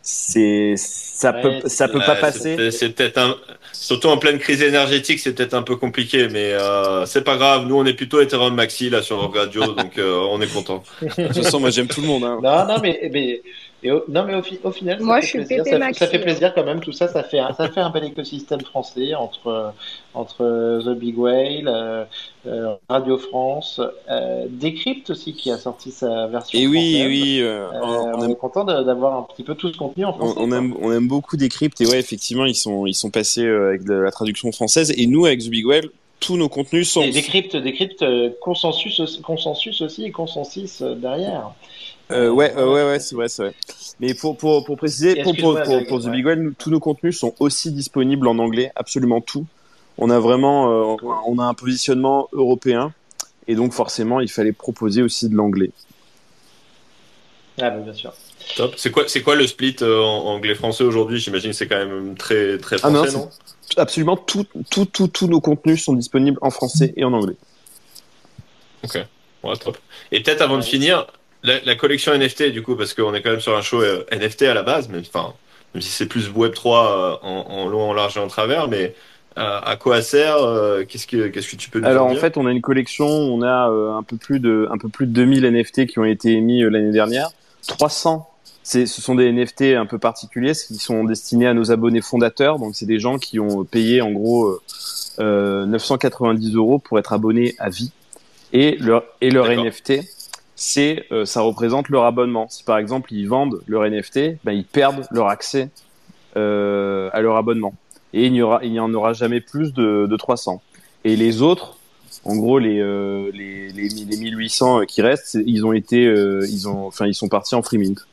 c'est ça Ouais, peut ça peut Ouais, pas c'est- passer c'est- peut-être un, surtout en pleine crise énergétique, c'est peut-être un peu compliqué, mais euh, c'est pas grave. Nous, on est plutôt Ethereum Maxi là sur radio, donc euh, on est content. de toute façon moi j'aime tout le monde hein. Non, non, mais, mais, et au, non, mais au, fi- au final, ça Moi, fait je suis plaisir. pépé Ça, maxi, ça fait plaisir quand même, tout ça. Ça fait un, ça fait un bel écosystème français entre, entre The Big Whale, euh, euh, Radio France, euh, Decrypt aussi qui a sorti sa version et oui française. oui euh, Euh, on, on, aime, est content d'avoir un petit peu tout ce contenu en on, français. on aime on aime beaucoup Decrypt et ouais effectivement ils sont ils sont passés avec de la traduction française et nous avec The Big Well tous nos contenus sont Et Decrypt, Decrypt consensus, aussi- consensus aussi et consensus derrière. Euh, ouais, euh, ouais, ouais, c'est vrai, c'est vrai. Mais pour, pour, pour préciser, pour, pour, pour, The. Big Well, nous- tous nos contenus sont aussi disponibles en anglais, absolument tout. On a vraiment, euh, on- a un positionnement européen, et donc forcément, il fallait proposer aussi de l'anglais. Ah, bah, bien sûr. Top. C'est quoi, c'est quoi le split euh, anglais-français aujourd'hui? J'imagine que c'est quand même très très Ah non, français, non, Absolument tout, tout, tout, tous nos contenus sont disponibles en français et en anglais. Ouais, top. Et peut-être avant de finir, la, la collection NFT du coup, parce qu'on est quand même sur un show euh, NFT à la base, mais enfin, même si c'est plus Web 3 euh, en, en long, en large et en travers, mais euh, à quoi ça sert Qu'est-ce que qu'est-ce que tu peux nous Alors en dire fait, on a une collection, on a un peu plus de un peu plus de 2000 NFT qui ont été émis l'année dernière. 300, c'est ce sont des NFT un peu particuliers qui sont destinés à nos abonnés fondateurs. Donc c'est des gens qui ont payé en gros euh, euh, 990 euros pour être abonnés à vie. Et leur et leur. NFT, c'est euh, ça représente leur abonnement. Si par exemple ils vendent leur NFT, ben, ils perdent leur accès euh, à leur abonnement. Et il n'y aura il n'y en aura jamais plus de, de 300. Et les autres, en gros, les, euh, les, les, les 1800 qui restent, ils ont été, euh, ils ont, enfin, ils sont partis en free mint.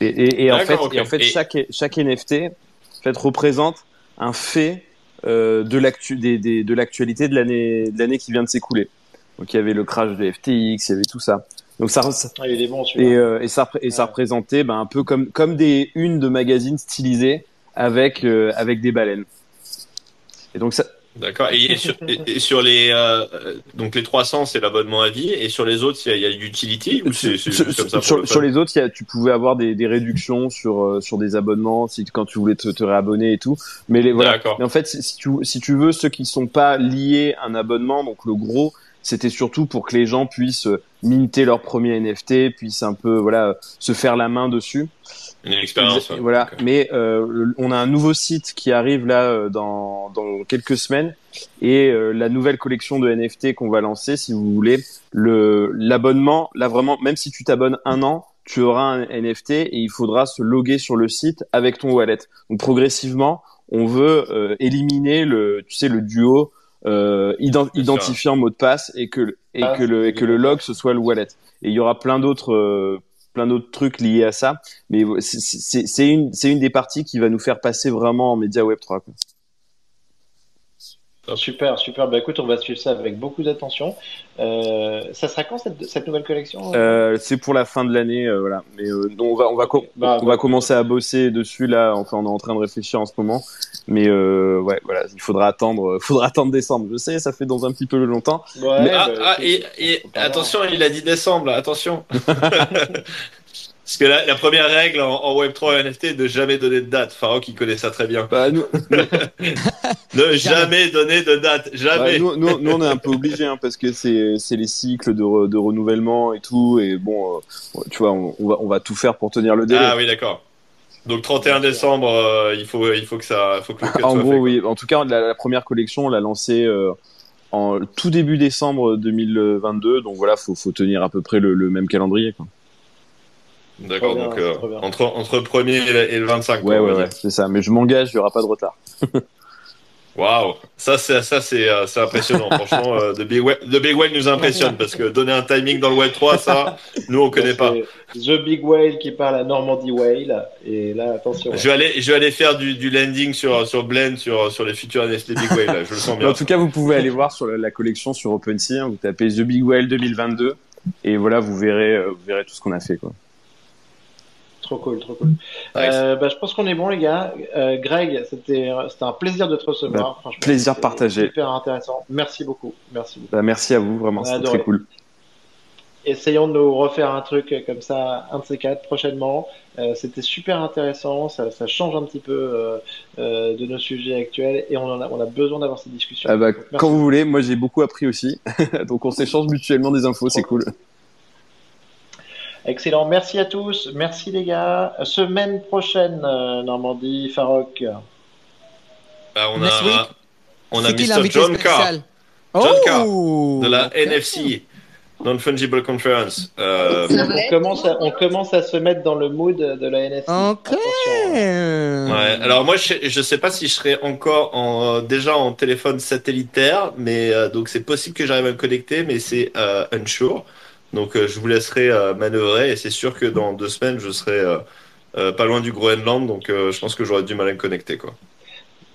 Et, et, et en fait, et en chaque, chaque NFT, en fait, représente un fait euh, de l'actu, des, des, de l'actualité de l'année, de l'année qui vient de s'écouler. Donc, il y avait le crash de FTX, il y avait tout ça. Donc, ça, ça- Ah, il est bon et, euh, et ça, et ça représentait ben, un peu comme, comme des unes de magazines stylisées avec, euh, avec des baleines. Et donc ça, D'accord. Et, et sur, et- et sur les euh, donc les 300, c'est l'abonnement à vie, et sur les autres, il y a, il y a l'utility ou c'est sur, juste comme ça pour sur- le fun sur les autres, il y a, tu pouvais avoir des, des réductions sur sur des abonnements si quand tu voulais te, te réabonner et tout. Mais les voilà. D'accord. Mais en fait, si si tu si tu veux ceux qui sont pas liés à un abonnement, donc le gros, c'était surtout pour que les gens puissent euh, minter leur premier NFT, puissent un peu voilà se faire la main dessus. Une expérience. Voilà. Mais euh, on a un nouveau site qui arrive là euh, dans, dans quelques semaines et euh, la nouvelle collection de NFT qu'on va lancer, si vous voulez, le l'abonnement, là vraiment, même si tu t'abonnes un an, tu auras un NFT et il faudra se loguer sur le site avec ton wallet. Donc progressivement, on veut euh, éliminer le, tu sais, le duo euh, ident- Bien sûr. identifiant mot de passe et que et Ah, que le et que le log ce soit le wallet. Et il y aura plein d'autres euh, plein d'autres trucs liés à ça. Mais c'est- c'est c'est une, c'est une des parties qui va nous faire passer vraiment en média web 3. Quoi. Super, super. Bah écoute, on va suivre ça avec beaucoup d'attention. Euh, ça sera quand cette, cette nouvelle collection Euh, c'est pour la fin de l'année, euh, voilà. Mais euh, donc on va, on va, Bah, on bah, va commencer à bosser dessus là. Enfin, on est en train de réfléchir en ce moment. Mais euh, ouais, voilà, il faudra attendre, faudra attendre décembre. Je sais, ça fait dans un petit peu longtemps. Ouais, Mais- Ah, bah, ah, écoute, et, attention, il a dit décembre, attention. <laughs> <laughs> Parce que la, la première règle en, en Web3 et NFT est de jamais donner de date. Farouk, il connaît ça très bien. Bah, nous, <laughs> Ne jamais donner de date, bah, jamais. nous, nous, nous, on est un peu obligés hein, parce que c'est, c'est les cycles de, re- de renouvellement et tout. Et bon, euh, tu vois, on, on va, on va tout faire pour tenir le délai. ah oui, d'accord. Donc 31 décembre, euh, il faut, il faut que ça, faut que le <laughs> en gros, fait, oui. En tout cas, la, la première collection, on l'a lancée euh, en tout début décembre 2022. Donc voilà, faut, faut tenir à peu près le, le même calendrier. Quoi. D'accord, donc euh, entre, entre le premier et le, et le 25. Ouais, ouais, ouais, c'est ça. Mais je m'engage, il y aura pas de retard. <laughs> Waouh, ça c'est ça c'est euh, c'est impressionnant. Franchement, euh, The Big Whale, The Big Whale nous impressionne parce que donner un timing dans le Web 3, ça, nous on connaît pas. The Big Whale qui parle à Normandie Whale. Et là, attention. Je vais aller, je vais aller faire du, du landing sur sur Blend sur sur les futurs NFT Big Whale. Là, je le sens bien. en tout cas, vous pouvez aller voir sur la, la collection sur OpenSea. hein, vous tapez The Big Whale 2022 et voilà, vous verrez, vous verrez tout ce qu'on a fait. Quoi. Trop cool, trop cool. Euh, bah, je pense qu'on est bon, les gars. Euh, Greg, c'était c'était un plaisir de te recevoir. Bah, plaisir C'était partagé. Super intéressant. Merci beaucoup. Merci beaucoup. Bah, merci à vous, vraiment, adoré. très cool. Essayons de nous refaire un truc comme ça, un de ces quatre prochainement. Euh, C'était super intéressant, ça, ça change un petit peu de nos sujets actuels et on, en a, on a besoin d'avoir ces discussions. Ah bah, Merci. quand vous voulez, moi j'ai beaucoup appris aussi. <laughs> Donc on s'échange mutuellement des infos, c'est cool. Excellent, merci à tous, merci les gars. Semaine prochaine, euh, Normandie, Farok. Bah, on Next week, a on a Mr John Carr John Carr, Oh de la. NFC Non Fungible Conference. Euh, on, commence à, on commence à se mettre dans le mood de la NFC. Ok. Attention. Ouais, alors moi je je sais pas si je serai encore en, euh, déjà en téléphone satellitaire, mais euh, donc c'est possible que j'arrive à me connecter, mais c'est euh, unsure. Donc euh, je vous laisserai euh, manœuvrer et c'est sûr que dans deux semaines je serai euh, pas loin du Groenland, donc je pense que j'aurai du mal à me connecter quoi.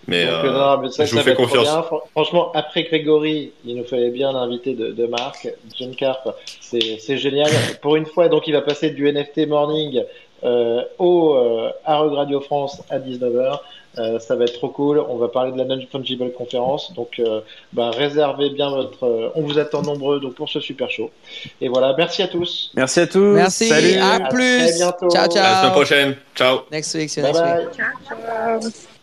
Mais, Donc, non, mais ça, je vous fais confiance. Franchement, après Grégory, il nous fallait bien l'invité de, de Marc, John Carp. C'est génial. Pour une fois, donc, il va passer du NFT Morning euh, au euh, Arug Radio France à 19h. Euh, ça va être trop cool. On va parler de la Non-Fungible Conférence. Donc, euh, bah, réservez bien votre. euh, on vous attend nombreux donc, pour ce super show. Et voilà, merci à tous. Merci à tous. Merci, Salut. à À plus. très bientôt. Ciao, à la semaine ciao. prochaine. Ciao. Next week, c'est Bye next week. bye. Ciao.